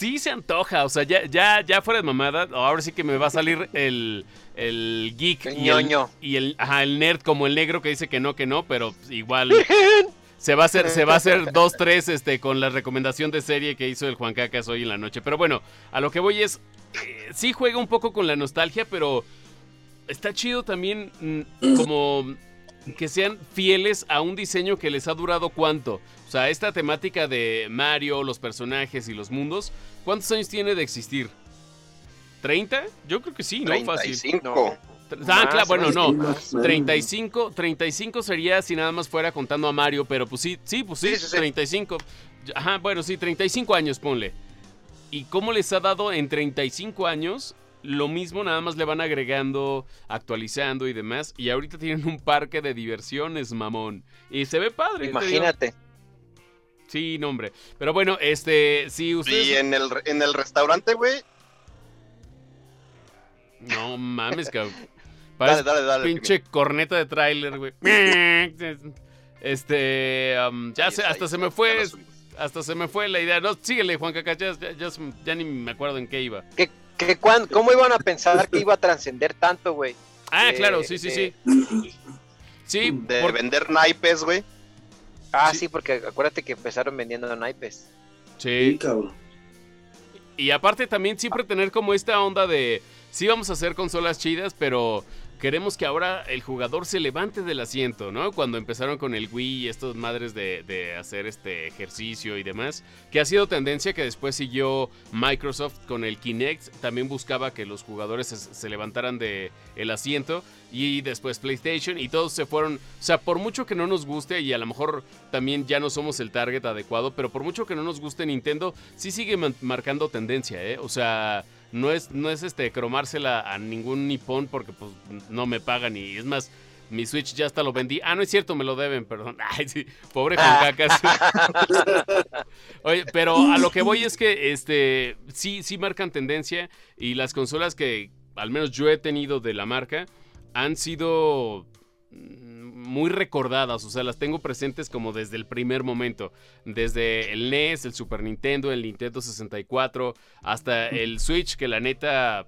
Sí se antoja, o sea, ya, ya, ya fuera de mamada, ahora sí que me va a salir el, el geek El y, el, ñoño. y el, ajá, el nerd como el negro que dice que no, que no, pero igual *laughs* se va a hacer, se va a hacer dos, tres, este, con la recomendación de serie que hizo el Juan Cacas hoy en la noche. Pero bueno, a lo que voy es, eh, sí juega un poco con la nostalgia, pero está chido también mm, como que sean fieles a un diseño que les ha durado cuánto. O sea, esta temática de Mario, los personajes y los mundos, ¿cuántos años tiene de existir? ¿30? Yo creo que sí, ¿no? Fácil. 35. No. Ah, Más, claro, bueno, no. más, más. 35, 35 sería si nada más fuera contando a Mario, pero pues sí, sí, pues sí, Sí, sí, sí. 35. Ajá, bueno, sí, 35 años, ponle. ¿Y cómo les ha dado en 35 años? Lo mismo, nada más le van agregando, actualizando y demás. Y ahorita tienen un parque de diversiones, mamón. Y se ve padre. te digo. Sí, no, hombre. Pero bueno, este, si ustedes... Y en el, en el restaurante, güey. No mames, *laughs* cabrón. Dale, dale, dale. pinche corneta de tráiler, güey. *laughs* Este, um, ya hasta ahí se me fue, hasta se me fue la idea. No, síguele, Juan Cacas, ya, ya, ya, ya ni me acuerdo en qué iba. ¿Qué, qué, cuán- ¿Cómo iban a pensar que iba a trascender tanto, güey? Ah, Eh, claro, sí, sí, eh, sí. Sí, De por- vender naipes, güey. Ah, Sí. sí. porque acuérdate que empezaron vendiendo naipes. Sí, sí. cabrón. Y aparte también siempre tener como esta onda de, sí vamos a hacer consolas chidas, pero queremos que ahora el jugador se levante del asiento, ¿no? Cuando empezaron con el Wii y estas madres de, hacer este ejercicio y demás, que ha sido tendencia que después siguió Microsoft con el Kinect, también buscaba que los jugadores se, levantaran de el asiento y después PlayStation y todos se fueron, o sea, por mucho que no nos guste y a lo mejor también ya no somos el target adecuado, pero por mucho que no nos guste Nintendo, sí sigue marcando tendencia, ¿eh? O sea, no es, no es este cromársela a ningún nipón porque pues no me pagan y es más, mi Switch ya hasta lo vendí. Ah, no es cierto, me lo deben, perdón. *laughs* Ay, sí, pobre Juan Cacas. *laughs* Oye, pero a lo que voy es que este sí, sí marcan tendencia y las consolas que al menos yo he tenido de la marca han sido muy recordadas, o sea, las tengo presentes como desde el primer momento, desde el NES, el Super Nintendo, el Nintendo 64, hasta el Switch, que la neta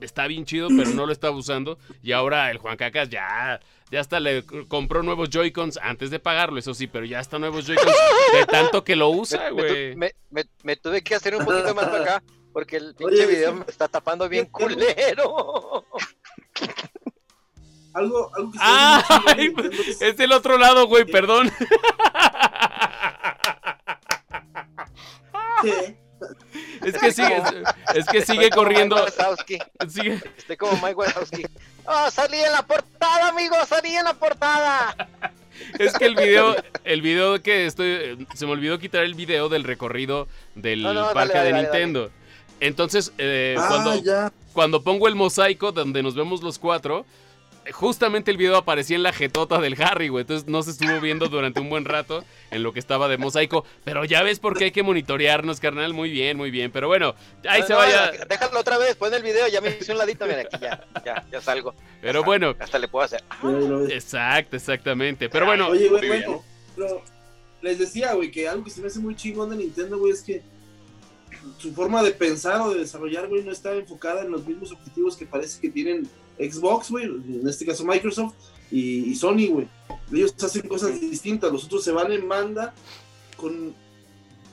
está bien chido, pero no lo estaba usando, y ahora el Juan Cacas ya, ya hasta le compró nuevos Joy-Cons antes de pagarlo, eso sí, pero ya está nuevos Joy-Cons de tanto que lo usa, güey. me- me- me tuve que hacer un poquito más para acá porque el pinche Oye, video me está tapando bien culero. *laughs* Algo, algo que *laughs* ¡Ay! de Nintendo es- Es del otro lado, güey, perdón. *laughs* Es que sigue, es que sigue corriendo. Sigue- Estoy como Mike Wazowski. ¡Oh, salí en la portada, amigo! ¡Salí en la portada! es que el video, el video que estoy, se me olvidó quitar el video del recorrido del No, parque dale, de dale, Nintendo. Entonces, eh, Ah, cuando, ya. cuando pongo el mosaico donde nos vemos los cuatro, justamente el video aparecía en la jetota del Harry, güey. Entonces no se estuvo viendo durante un buen rato en lo que estaba de mosaico. Pero ya ves por qué hay que monitorearnos, carnal. Muy bien, muy bien. Pero bueno, ahí No, se no, vaya. Déjalo otra vez, pon el video, ya me hice un ladito, mira, aquí ya, ya, ya salgo. Pero bueno, Hasta le puedo hacer. Exacto, exactamente. Pero bueno, Oye, güey, bueno, pero les decía, güey, que algo que se me hace muy chingón de Nintendo, güey, es que su forma de pensar o de desarrollar, güey, no está enfocada en los mismos objetivos que parece que tienen Xbox, güey, en este caso Microsoft y, Sony, güey. Ellos hacen cosas distintas, los otros se van en banda con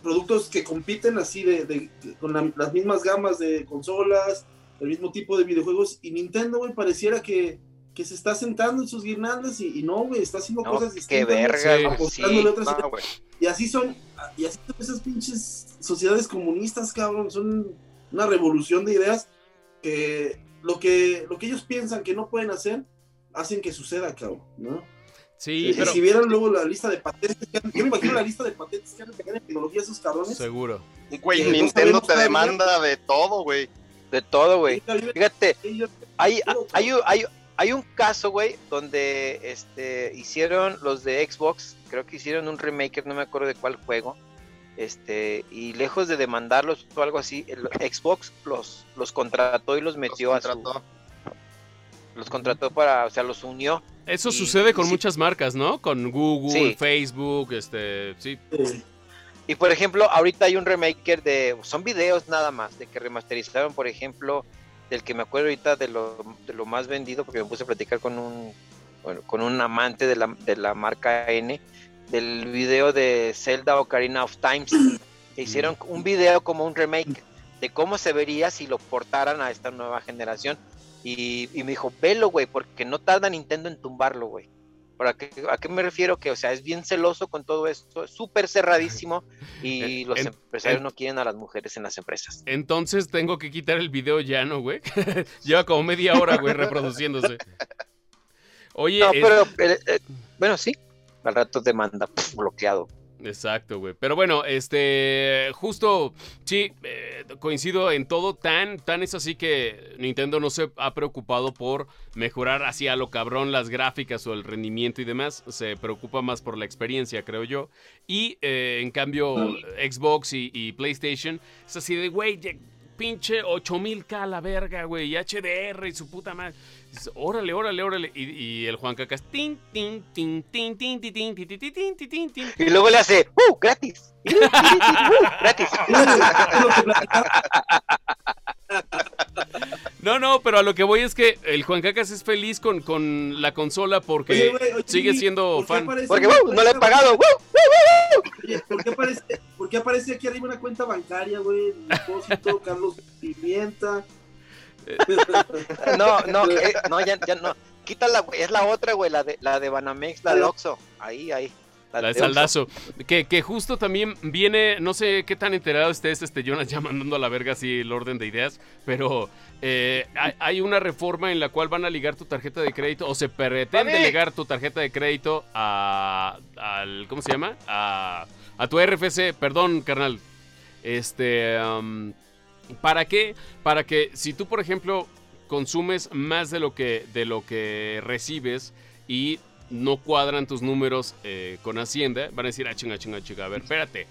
productos que compiten así de, con la- las mismas gamas de consolas, el mismo tipo de videojuegos y Nintendo, güey, pareciera que, que se está sentando en sus guirnaldas y, y no, güey, está haciendo No, cosas qué distintas. güey, verga, Sí. no. Y así son, y así son esas pinches sociedades comunistas, cabrón, son una revolución de ideas que lo que, lo que ellos piensan que no pueden hacer, hacen que suceda, cabrón, ¿no? sí, y pero si vieran luego la lista de patentes, que han- yo me imagino la lista de patentes que han en tecnología esos cabrones. seguro. Güey, Nintendo te demanda de todo, güey. De todo, güey. Fíjate, hay, hay, un- hay, hay un caso, güey, donde este, hicieron los de Xbox, creo que hicieron un remake, no me acuerdo de cuál juego, este, y lejos de demandarlos o algo así, el Xbox los, los contrató y los metió Los a su, contrató. los contrató para, o sea, los unió. Eso Y- sucede con sí. muchas marcas, ¿no? Con Google, Sí. Facebook, este, sí. eh, Y por ejemplo, ahorita hay un remaker de, son videos nada más, de que remasterizaron, por ejemplo, del que me acuerdo ahorita de lo, de lo más vendido, porque me puse a platicar con un, bueno, con un amante de la, de la marca N, del video de Zelda Ocarina of Times, que hicieron un video como un remake de cómo se vería si lo portaran a esta nueva generación. Y, y me dijo, velo, güey, porque no tarda Nintendo en tumbarlo, güey. ¿Para qué, ¿A qué me refiero? Que, o sea, es bien celoso con todo esto, es súper cerradísimo *laughs* y En- los en- empresarios en- no quieren a las mujeres en las empresas. Entonces tengo que quitar el video ya, ¿no, güey? *laughs* Lleva como media hora, güey, reproduciéndose. Oye, No, es- pero, eh, eh, bueno, sí, al rato te manda bloqueado. Exacto, güey. Pero bueno, este, justo, sí, eh, coincido en todo. Tan, tan es así que Nintendo no se ha preocupado por mejorar así a lo cabrón las gráficas o el rendimiento y demás. Se preocupa más por la experiencia, creo yo. Y eh, en cambio, Xbox y, y PlayStation es así de, güey, pinche 8000K a la verga, güey, y HDR y su puta madre. Dices, Órale, órale, órale. Y, y el Juan Cacas, tin, tin, tin, tin, tin, tin, tin, tin, tin, tin, tin, tin, tin. Y luego le hace, ¡uh! ¡Gratis! ¡Uh! ¡Gratis! No, no, pero a lo que voy es que el Juan Cacas es feliz con, con la consola porque Oye, güey, oye, sigue ¿por siendo fan. aparece Porque ¡uh! no le he pagado. ¿por qué aparece, por qué aparece aquí arriba una cuenta bancaria, güey? Depósito, *laughs* Carlos Pimienta. No, no, eh, no, ya, ya no. Quítala, güey. Es la otra, güey, la de, la de Banamex, la de Oxxo. Ahí, ahí. La de saldazo. Que, que justo también viene, no sé qué tan enterado estés, este Jonas, *laughs* ya mandando a la verga así el orden de ideas, pero eh, hay, una reforma en la cual van a ligar tu tarjeta de crédito, o se pretende ligar tu tarjeta de crédito a, al, ¿cómo se llama? A, a tu RFC, perdón, carnal. Este, um, ¿para qué? Para que si tú, por ejemplo, consumes más de lo que, de lo que recibes y no cuadran tus números eh, con Hacienda, van a decir, ah, chinga, chinga, chinga, a ver, espérate.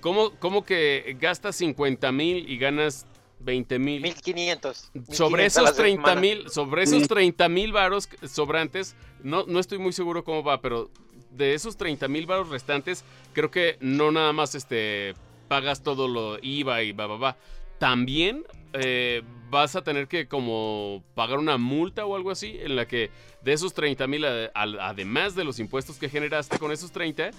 ¿Cómo, cómo que gastas 50 mil y ganas 20 mil? 1500. Sobre 1500 a esos la 30 semana. mil, sobre esos 30 mil varos sobrantes, no, no estoy muy seguro cómo va, pero de esos 30 mil varos restantes, creo que no nada más este pagas todo lo IVA y va, va, va. También eh, vas a tener que como pagar una multa o algo así, en la que de esos 30 mil, además de los impuestos que generaste con esos 30,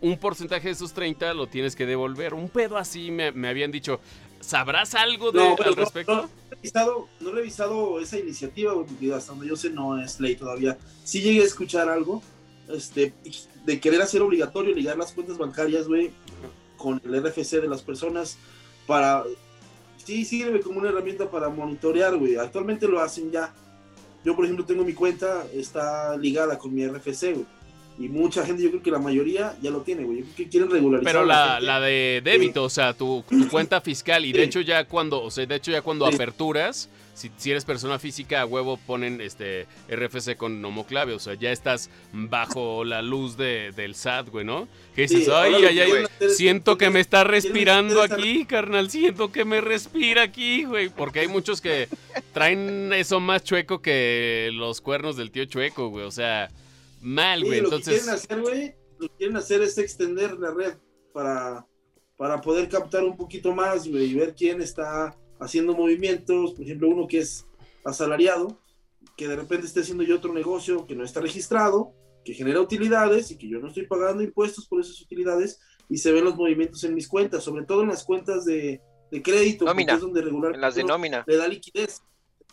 un porcentaje de esos 30 lo tienes que devolver. Un pedo así me, me habían dicho. ¿Sabrás algo de, No, al no, respecto? no he revisado, no he revisado esa iniciativa, porque hasta donde yo sé no es ley todavía. Sí llegué a escuchar algo este, de querer hacer obligatorio ligar las cuentas bancarias, güey, con el RFC de las personas para... Sí, sirve como una herramienta para monitorear, güey. Actualmente lo hacen ya. Yo, por ejemplo, tengo mi cuenta, está ligada con mi RFC, güey. Y mucha gente, yo creo que la mayoría ya lo tiene, güey. Yo creo que quieren regularizar. Pero la, la de débito, o sea, tu, tu cuenta fiscal. Y de hecho ya cuando, o sea, de hecho ya cuando Sí. aperturas, si, si eres persona física, a huevo ponen este RFC con nomoclave. O sea, ya estás bajo la luz de, del SAT, güey, ¿no? Que Sí, dices, ahora ay, ay, ay, siento que me está respirando aquí, carnal. Siento que me respira aquí, güey. Porque hay muchos que traen eso más chueco que los cuernos del tío chueco, güey. O sea, mal, Sí, güey. lo que quieren hacer, güey, lo que quieren hacer es extender la red para, para poder captar un poquito más, güey, y ver quién está haciendo movimientos, por ejemplo, uno que es asalariado, que de repente esté haciendo yo otro negocio que no está registrado, que genera utilidades y que yo no estoy pagando impuestos por esas utilidades y se ven los movimientos en mis cuentas, sobre todo en las cuentas de, de crédito, Nómina, es donde regular En las de nómina. le da liquidez.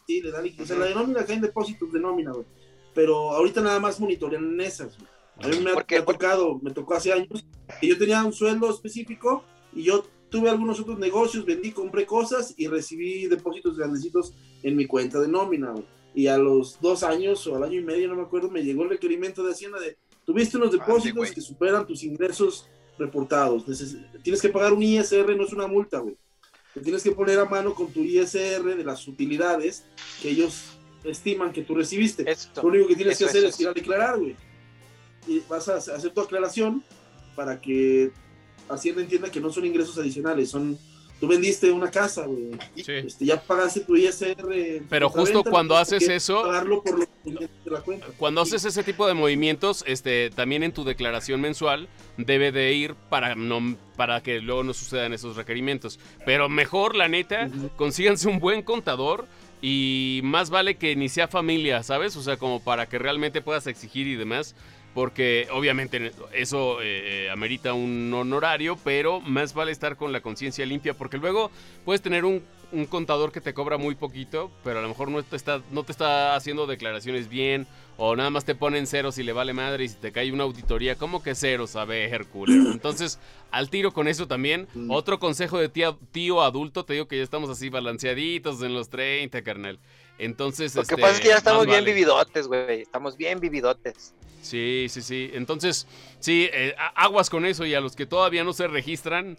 Sí, le da liquidez. O sea, la de nómina caen depósitos de nómina, güey. Pero ahorita nada más monitorean en esas, güey. A mí me ha, me ha tocado, me tocó hace años, que yo tenía un sueldo específico y yo tuve algunos otros negocios, vendí, compré cosas y recibí depósitos grandecitos en mi cuenta de nómina. Y a los dos años o al año y medio, no me acuerdo, me llegó el requerimiento de Hacienda de, tuviste unos depósitos güey. que superan tus ingresos reportados. Neces- tienes que pagar un ISR, no es una multa, güey. Te tienes que poner a mano con tu ISR de las utilidades que ellos estiman que tú recibiste. Lo único que tienes que hacer eso, es ir a declarar, güey. Y vas a hacer tu aclaración para que Hacienda entienda que no son ingresos adicionales, son... Tú vendiste una casa, güey. Sí. Este, ya pagaste tu ISR. tu Pero justo compraventa, cuando haces eso- Pagarlo por los de la cuenta. Cuando haces ese tipo de movimientos, este, también en tu declaración mensual debe de ir para, no, para que luego no sucedan esos requerimientos. Pero mejor, la neta, Ujú. consíganse un buen contador y más vale que ni sea familia, ¿sabes? O sea, como para que realmente puedas exigir y demás. Porque obviamente eso eh, amerita un honorario, pero más vale estar con la conciencia limpia, porque luego puedes tener un, un contador que te cobra muy poquito, pero a lo mejor no te, está, no te está haciendo declaraciones bien, o nada más te ponen ceros y le vale madre y si te cae una auditoría, ¿cómo que ceros? A ver, culero. *clears throat* Entonces, al tiro con eso también. Mm. Otro consejo de tío, tío adulto, te digo que ya estamos así balanceaditos en los 30, carnal. Entonces, Lo que este, pasa es que ya estamos bien vale. vividotes, güey. Estamos bien vividotes. Sí, sí, sí. Entonces, sí, eh, aguas con eso y a los que todavía no se registran,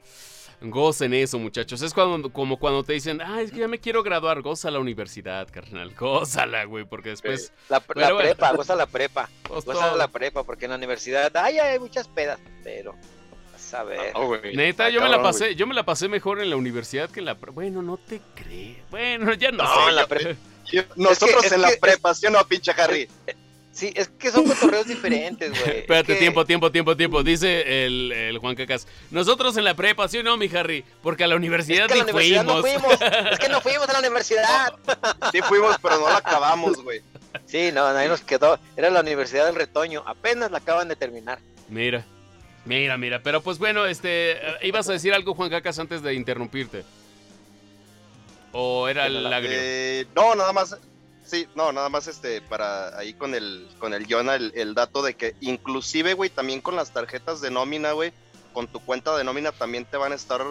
gocen eso, muchachos. Es cuando, como cuando te dicen, ah, es que ya me quiero graduar, goza la universidad, carnal. *laughs* Gózala, güey, porque después... La, Pero la bueno. prepa, goza la prepa. pues, Goza todo. la prepa, porque en la universidad, ay, hay muchas pedas, pero vas a ver. Neta, yo me la pasé, yo me la pasé mejor en la universidad que en la... Bueno, no te crees. Bueno, ya no, No, sé. en la pre-. *laughs* Nosotros es en que- la prepa, ¿sí o no, pinche Harry? Sí, es que son cotorreos diferentes, güey. *laughs* Espérate, Es que- tiempo, tiempo, tiempo, tiempo. Dice el, el Juan Cacas. Nosotros en la prepa, ¿sí o no, mi Harry? Porque a la Es universidad que a la ni universidad no fuimos. Es que no *laughs* fuimos a la universidad. *laughs* Sí fuimos, pero no la acabamos, güey. Sí, no, ahí nos quedó. Era la Universidad del Retoño. Apenas la acaban de terminar. Mira, mira, mira. Pero pues bueno, este, ibas a decir algo, Juan Cacas, antes de interrumpirte. ¿O era el agrio? Eh, no, nada más. Sí, no, nada más este, para ahí con el, con el Jonah, el, el dato de que inclusive, güey, también con las tarjetas de nómina, güey, con tu cuenta de nómina también te van a estar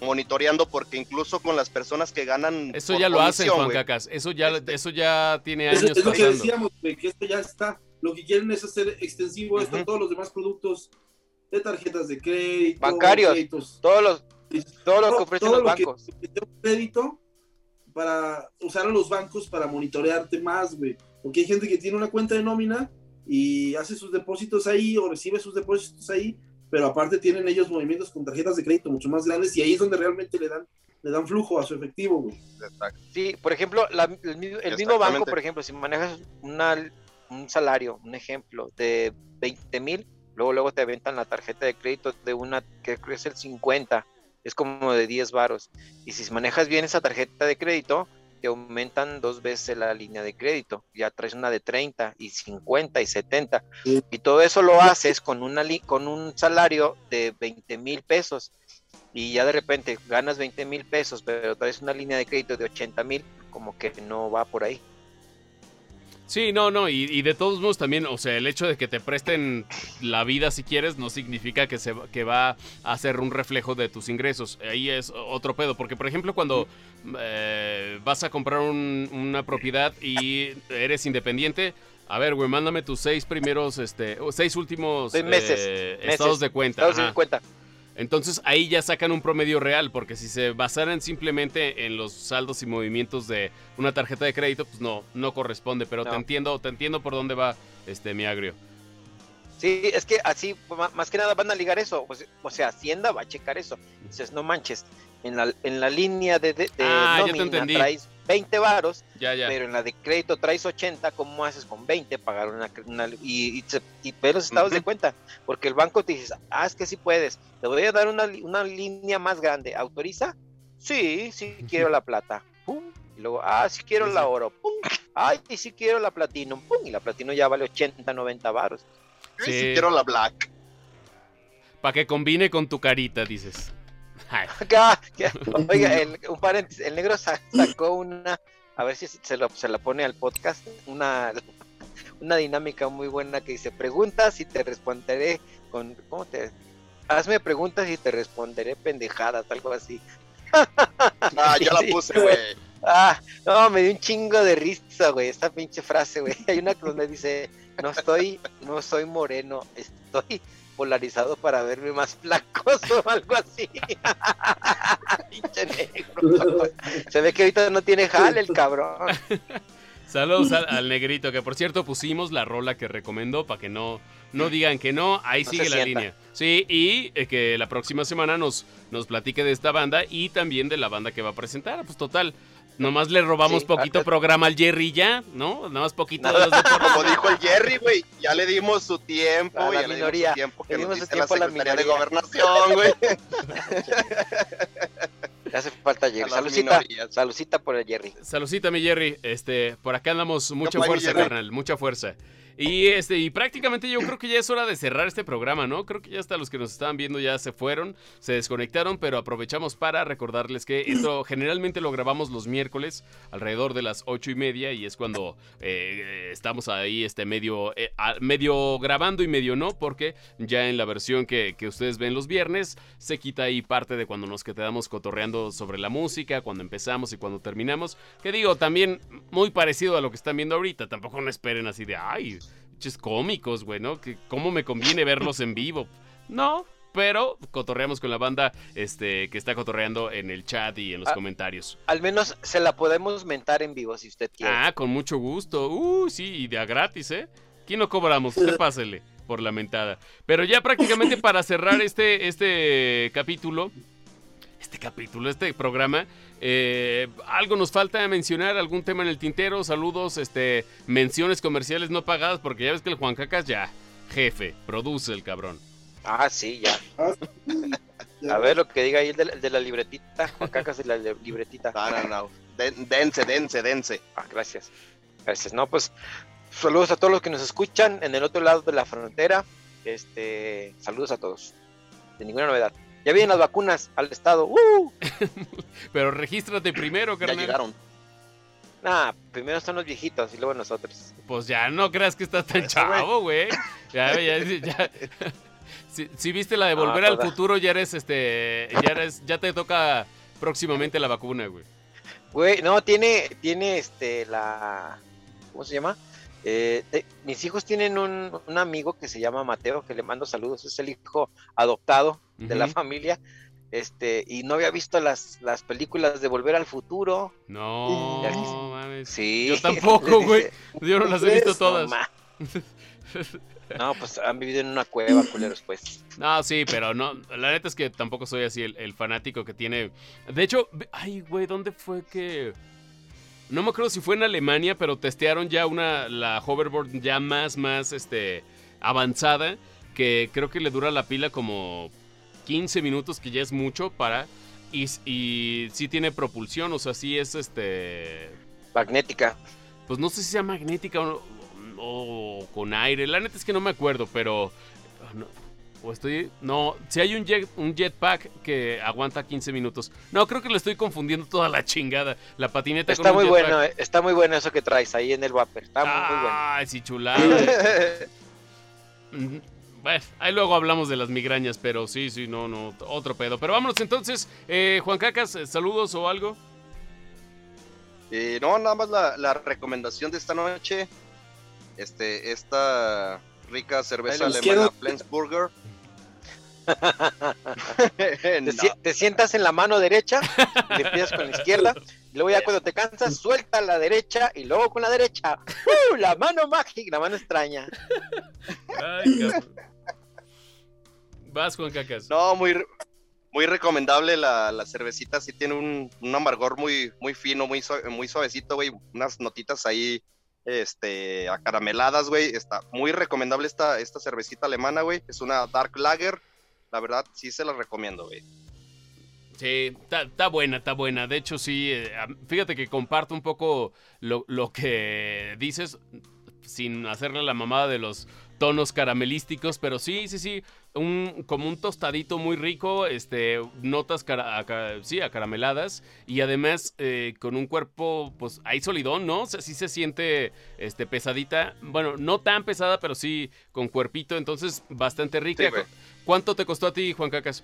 monitoreando porque incluso con las personas que ganan Eso ya lo hacen, Juan. Cacas. Eso ya, Este- eso ya tiene Eso años es lo que decíamos, güey, que esto ya está. Lo que quieren es hacer extensivo esto a todos los demás productos de tarjetas de crédito, Bancarios. créditos. Todos los, todo lo que ofrecen todo los lo que- bancos. que un crédito para usar a los bancos para monitorearte más, güey. Porque hay gente que tiene una cuenta de nómina y hace sus depósitos ahí o recibe sus depósitos ahí, pero aparte tienen ellos movimientos con tarjetas de crédito mucho más grandes y ahí es donde realmente le dan le dan flujo a su efectivo, güey. Exacto. Sí, por ejemplo, la- el, mi- el mismo banco, por ejemplo, si manejas una, un salario, un ejemplo, de 20 mil, luego luego te aventan la tarjeta de crédito de una que creo que es el 50, es como de 10 varos. Y si manejas bien esa tarjeta de crédito, te aumentan dos veces la línea de crédito. Ya traes una de 30 y 50 y 70. Sí. Y todo eso lo haces con, una li- con un salario de 20 mil pesos. Y ya de repente ganas 20 mil pesos, pero traes una línea de crédito de 80 mil, como que no va por ahí. Sí, no, no, y, y de todos modos también, o sea, el hecho de que te presten la vida si quieres no significa que, se, va- que va a ser un reflejo de tus ingresos. Ahí es otro pedo, porque por ejemplo cuando eh, vas a comprar un- una propiedad y eres independiente, a ver, güey, mándame tus seis primeros, este, seis últimos Seis meses, eh, meses. estados de cuenta. Estados de cuenta. Entonces ahí ya sacan un promedio real, porque si se basaran simplemente en los saldos y movimientos de una tarjeta de crédito, pues no, no corresponde. Pero te entiendo, te entiendo por dónde va este mi agrio. Sí, es que así, más que nada van a ligar eso. pues, o sea, Hacienda va a checar eso. Dices, no manches, en la, en la línea de, de, de Ah, ya te entendí. traes 20 varos, Ya, ya. pero en la de crédito traes 80, ¿cómo haces con 20 pagar una, una- y, y, y ves los estados de cuenta? Porque el banco te dice, ah, es que sí puedes, te voy a dar una, una línea más grande, ¿autoriza? Sí, sí quiero la plata, pum, y luego, ah, sí quiero Sí, la oro, pum, ay, y sí quiero la platino, pum, y la platino ya vale 80, 90 varos. Sí. sí quiero la black. Para que combine con tu carita, dices. *laughs* Oiga, el, un paréntesis, el negro sa- sacó una, a ver si se, lo- se la pone al podcast, una, una dinámica muy buena que dice, preguntas y te responderé con, ¿cómo te? Hazme preguntas y te responderé pendejadas, algo así. Ah, yo la *laughs* puse, güey. Ah, no, me dio un chingo de risa, güey, esta pinche frase, güey. *laughs* Hay una que donde dice, no estoy, no soy moreno, estoy polarizado para verme más flacoso o algo así. *laughs* negro. Se ve que ahorita no tiene jale el cabrón. Saludos al, al negrito, que por cierto pusimos la rola que recomendó para que no, no digan que no. Ahí No sigue la sienta. línea. Sí, y eh, que la próxima semana nos, nos platique de esta banda y también de la banda que va a presentar. Pues total, nomás le robamos Sí, poquito ah, programa al Jerry ya, ¿no? Nada más poquito de los deportes. Como dijo el Jerry, güey, ya le dimos su tiempo, A la ya le dimos minoría. su tiempo que Le nos dimos su dice la tiempo a la Secretaría de minoría. Gobernación, güey. *laughs* Le hace falta A Jerry. Salucita, salucita por el Jerry. Saludcita, mi Jerry. Este, por acá andamos mucha fuerza, carnal, mucha fuerza. Y este, y prácticamente yo creo que ya es hora de cerrar este programa, ¿no? Creo que ya hasta los que nos estaban viendo ya se fueron, se desconectaron, pero aprovechamos para recordarles que esto generalmente lo grabamos los miércoles alrededor de las ocho y media y es cuando eh, estamos ahí este medio, eh, medio grabando y medio no, porque ya en la versión que, que ustedes ven los viernes se quita ahí parte de cuando nos quedamos cotorreando sobre la música, cuando empezamos y cuando terminamos. Que digo, también muy parecido a lo que están viendo ahorita. Tampoco no esperen así de, ay, pinches cómicos, güey, ¿no? Que cómo me conviene verlos en vivo. No, pero cotorreamos con la banda este, que está cotorreando en el chat y en los Ah. comentarios. Al menos se la podemos mentar en vivo si usted quiere. Ah, con mucho gusto. Uh, sí, y de a gratis, ¿eh? Aquí no cobramos, usted pásele por la mentada. Pero ya prácticamente para cerrar este, este capítulo, este capítulo, este programa, eh, algo nos falta mencionar, algún tema en el tintero, saludos, este, menciones comerciales no pagadas, porque ya ves que el Juan Cacas ya, jefe, produce el cabrón. Ah, sí, ya. Ah. A ver lo que diga ahí el de, la- el de la libretita. Juan Cacas de la li- libretita. No, no, no. Den- dense, dense, dense. Ah, gracias. Gracias. No, pues saludos a todos los que nos escuchan en el otro lado de la frontera. Este, saludos a todos. De ninguna novedad. Ya vienen las vacunas al estado. ¡Uh! *laughs* Pero regístrate primero, Ya carnal. llegaron. Nah, primero son los viejitos y luego nosotros. Pues ya no creas que estás tan chavo, güey. Ya, ya, ya. *laughs* Si, si viste la de No, volver al futuro, ya eres este. Ya eres, ya te toca próximamente la vacuna, güey. Güey, no, tiene, tiene este, la, ¿cómo se llama? Eh, te- mis hijos tienen un, un amigo que se llama Mateo, que le mando saludos, es el hijo adoptado de la familia, este, y no había visto las, las películas de Volver al Futuro, No, dice. mames. sí. Yo *laughs* tampoco, güey. Yo no las he visto No, "No, todas. ma". *laughs* No, pues han vivido en una cueva, culeros, pues. No, sí, pero no. La neta es que tampoco soy así el, el fanático que tiene. De hecho, ay, güey, ¿dónde fue que.? No me acuerdo si fue en Alemania, pero testearon ya una. La hoverboard ya más, más, este. avanzada. Que creo que le dura la pila como 15 minutos, que ya es mucho para. Y, y sí tiene propulsión, o sea, sí es este. Magnética. Pues no sé si sea magnética o, o con aire. La neta es que no me acuerdo, pero. no, O estoy. No, si hay un, jet, un jetpack que aguanta 15 minutos. No, creo que le estoy confundiendo toda la chingada. La patineta Está con un muy jetpack. bueno, eh, está muy bueno eso que traes ahí en el Vapor. Está muy, muy bueno. Ay, sí, chulada. *laughs* Bueno, ahí luego hablamos de las migrañas, pero sí, sí, no, no, otro pedo. Pero vámonos entonces, eh, Juan Cacas, eh, saludos o algo. Eh, no, nada más la, la recomendación de esta noche. Este, esta rica cerveza alemana. Flensburger. *laughs* Te, No, si- te sientas en la mano derecha, le empiezas con la izquierda, y luego ya cuando te cansas, suelta la derecha y luego con la derecha. ¡Uh! La mano mágica, la mano extraña. Ay, cabrón. Vas, Juan Cacas. no, muy, muy recomendable la, la cervecita. Sí tiene un, un amargor muy, muy fino, muy, muy suavecito, güey. Unas notitas ahí este, acarameladas, güey. Está muy recomendable esta, esta cervecita alemana, güey. Es una Dark Lager. La verdad, sí se la recomiendo, güey. Sí, está buena, está buena. De hecho, sí, eh, fíjate que comparto un poco lo, lo que dices, sin hacerle la mamada de los tonos caramelísticos, pero sí, sí, sí, un, como un tostadito muy rico, este, notas cara- sí, acarameladas y además eh, con un cuerpo, pues ahí solidón, ¿no? O sea, sí se siente este, pesadita, bueno, no tan pesada, pero sí con cuerpito, entonces bastante rica. Sí. ¿Cuánto te costó a ti, Juan Cacas?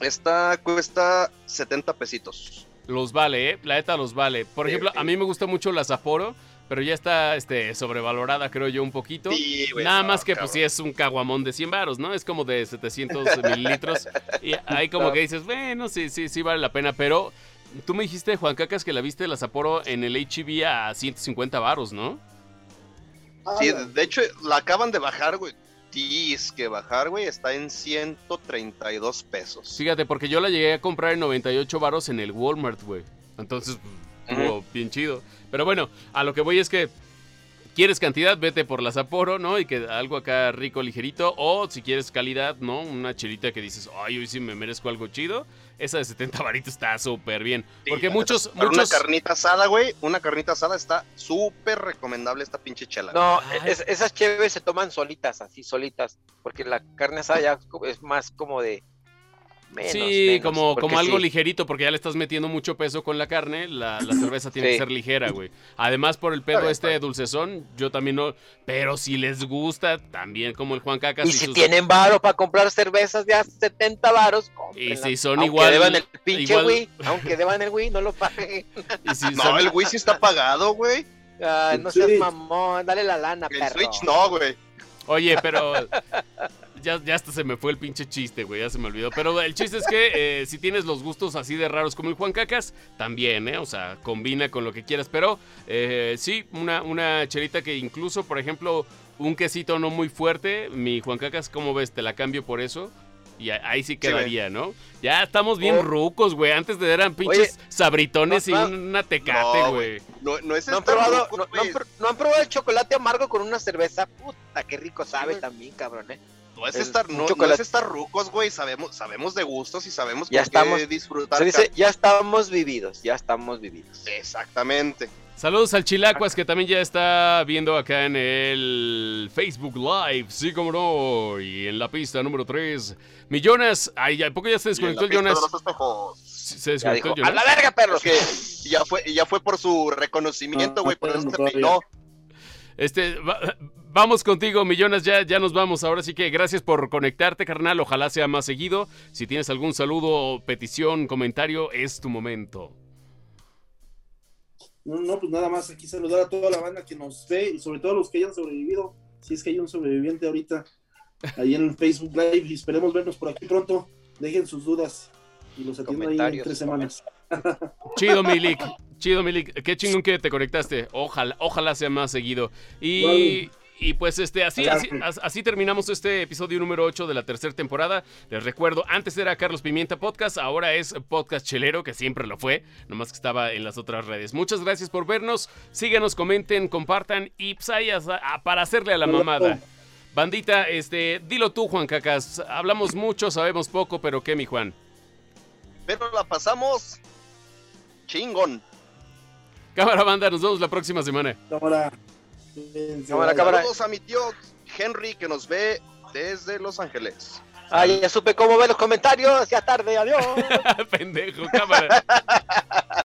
Esta cuesta 70 pesitos. Los vale, ¿eh? La neta los vale. Por Sí, ejemplo, sí. a mí me gusta mucho la Sapporo, pero ya está este, sobrevalorada, creo yo, un poquito. Sí, güey, Nada no, más que, cabrón. pues, sí es un caguamón de 100 varos, ¿no? Es como de 700 mililitros. *laughs* Y ahí como No. que dices, bueno, sí, sí, sí vale la pena. Pero tú me dijiste, Juan Cacas, que la viste la Sapporo en el HB a 150 varos, ¿no? Sí, de hecho, la acaban de bajar, güey. Tienes que bajar, güey. Está en 132 pesos. Fíjate, porque yo la llegué a comprar en 98 varos en el Walmart, güey. Entonces, estuvo bien chido. Pero bueno, a lo que voy es que quieres cantidad, vete por la Sapporo, ¿no? Y que algo acá rico, ligerito. O si quieres calidad, ¿no? Una chelita que dices, ay, hoy sí me merezco algo chido. Esa de 70 varitos está súper bien. Sí, Porque muchos, muchos... Una carnita asada, güey. Una carnita asada está súper recomendable esta pinche chela. No, es- esas chéves se toman solitas, así solitas, porque la carne asada ya es más como de menos. sí, menos, como, como algo sí. ligerito, porque ya le estás metiendo mucho peso con la carne, la, la *clears throat* cerveza tiene Sí. que ser ligera, güey. Además, por el pedo este de dulcezón, yo también no... Pero si les gusta, también como el Juan Cacas Y si sus- tienen varo para comprar cervezas de a 70 varos, Y si son aunque igual... deban el pinche igual- Wii, aunque deban el Wii, no lo paguen. y si *laughs* No, son- el Wii sí está pagado, güey. El no seas mamón, dale la lana, El perro. Switch no, güey. Oye, pero... *laughs* Ya, ya hasta se me fue el pinche chiste, güey, ya se me olvidó. Pero el chiste es que eh, si tienes los gustos así de raros como el Juan Cacas, también, ¿eh? O sea, combina con lo que quieras. Pero eh, sí, una, una chelita que incluso, por ejemplo, un quesito no muy fuerte, mi Juan Cacas, ¿cómo ves? Te la cambio por eso. Y ahí sí quedaría, ¿no? Ya estamos bien Oh. rucos, güey. Antes de eran pinches sabritones no, y una tecate, güey. No, no es ¿No han, probado, ruco, no, han, pr- no han probado el chocolate amargo con una cerveza? Puta, qué rico sabe también, cabrón, ¿eh? No es estar, no, no es estar rucos, güey. Sabemos, sabemos de gustos y sabemos Ya estamos- qué disfrutar. Se dice, ya estamos vividos, ya estamos vividos. Exactamente. Saludos al Chilacuas que también ya está viendo acá en el Facebook Live, sí como no, y en la pista número 3. Millones, ay, ya, ¿a poco ya se desconectó el de Jonas? Se desconectó dijo, el ¡a la Jonas. verga, perros! Que ya fue, ya fue por su reconocimiento, No, güey. por eso no, se. Este, va- vamos contigo, Millones, ya, ya nos vamos. Ahora sí que gracias por conectarte, carnal. Ojalá sea más seguido. Si tienes algún saludo, petición, comentario, es tu momento. No, no, pues nada más aquí saludar a toda la banda que nos ve y sobre todo a los que hayan sobrevivido. Si es que hay un sobreviviente ahorita ahí en el Facebook Live y esperemos vernos por aquí pronto. Dejen sus dudas y los atiendo ahí en tres semanas. Chido, Milik. Chido, Milik. Qué chingón que te conectaste. Ojalá, ojalá sea más seguido. Y, Vale. y pues este, así, así, as- así terminamos este episodio número 8 de la tercera temporada. Les recuerdo, antes era Carlos Pimienta Podcast, ahora es Podcast Chelero, que siempre lo fue, nomás que estaba en las otras redes. Muchas gracias por vernos. Síganos, comenten, compartan y pues ahí a- a- para hacerle a la mamada. Bandita, este, dilo tú, Juan Cacas. Hablamos mucho, sabemos poco, pero ¿qué, mi Juan? Pero la pasamos chingón. Cámara, banda, nos vemos la próxima semana. Cámara. Cámara, cámara. Saludos a mi tío Henry que nos ve desde Los Ángeles. Ah, ya supe cómo ver los comentarios. Ya tarde, adiós. *laughs* Pendejo, cámara. *laughs*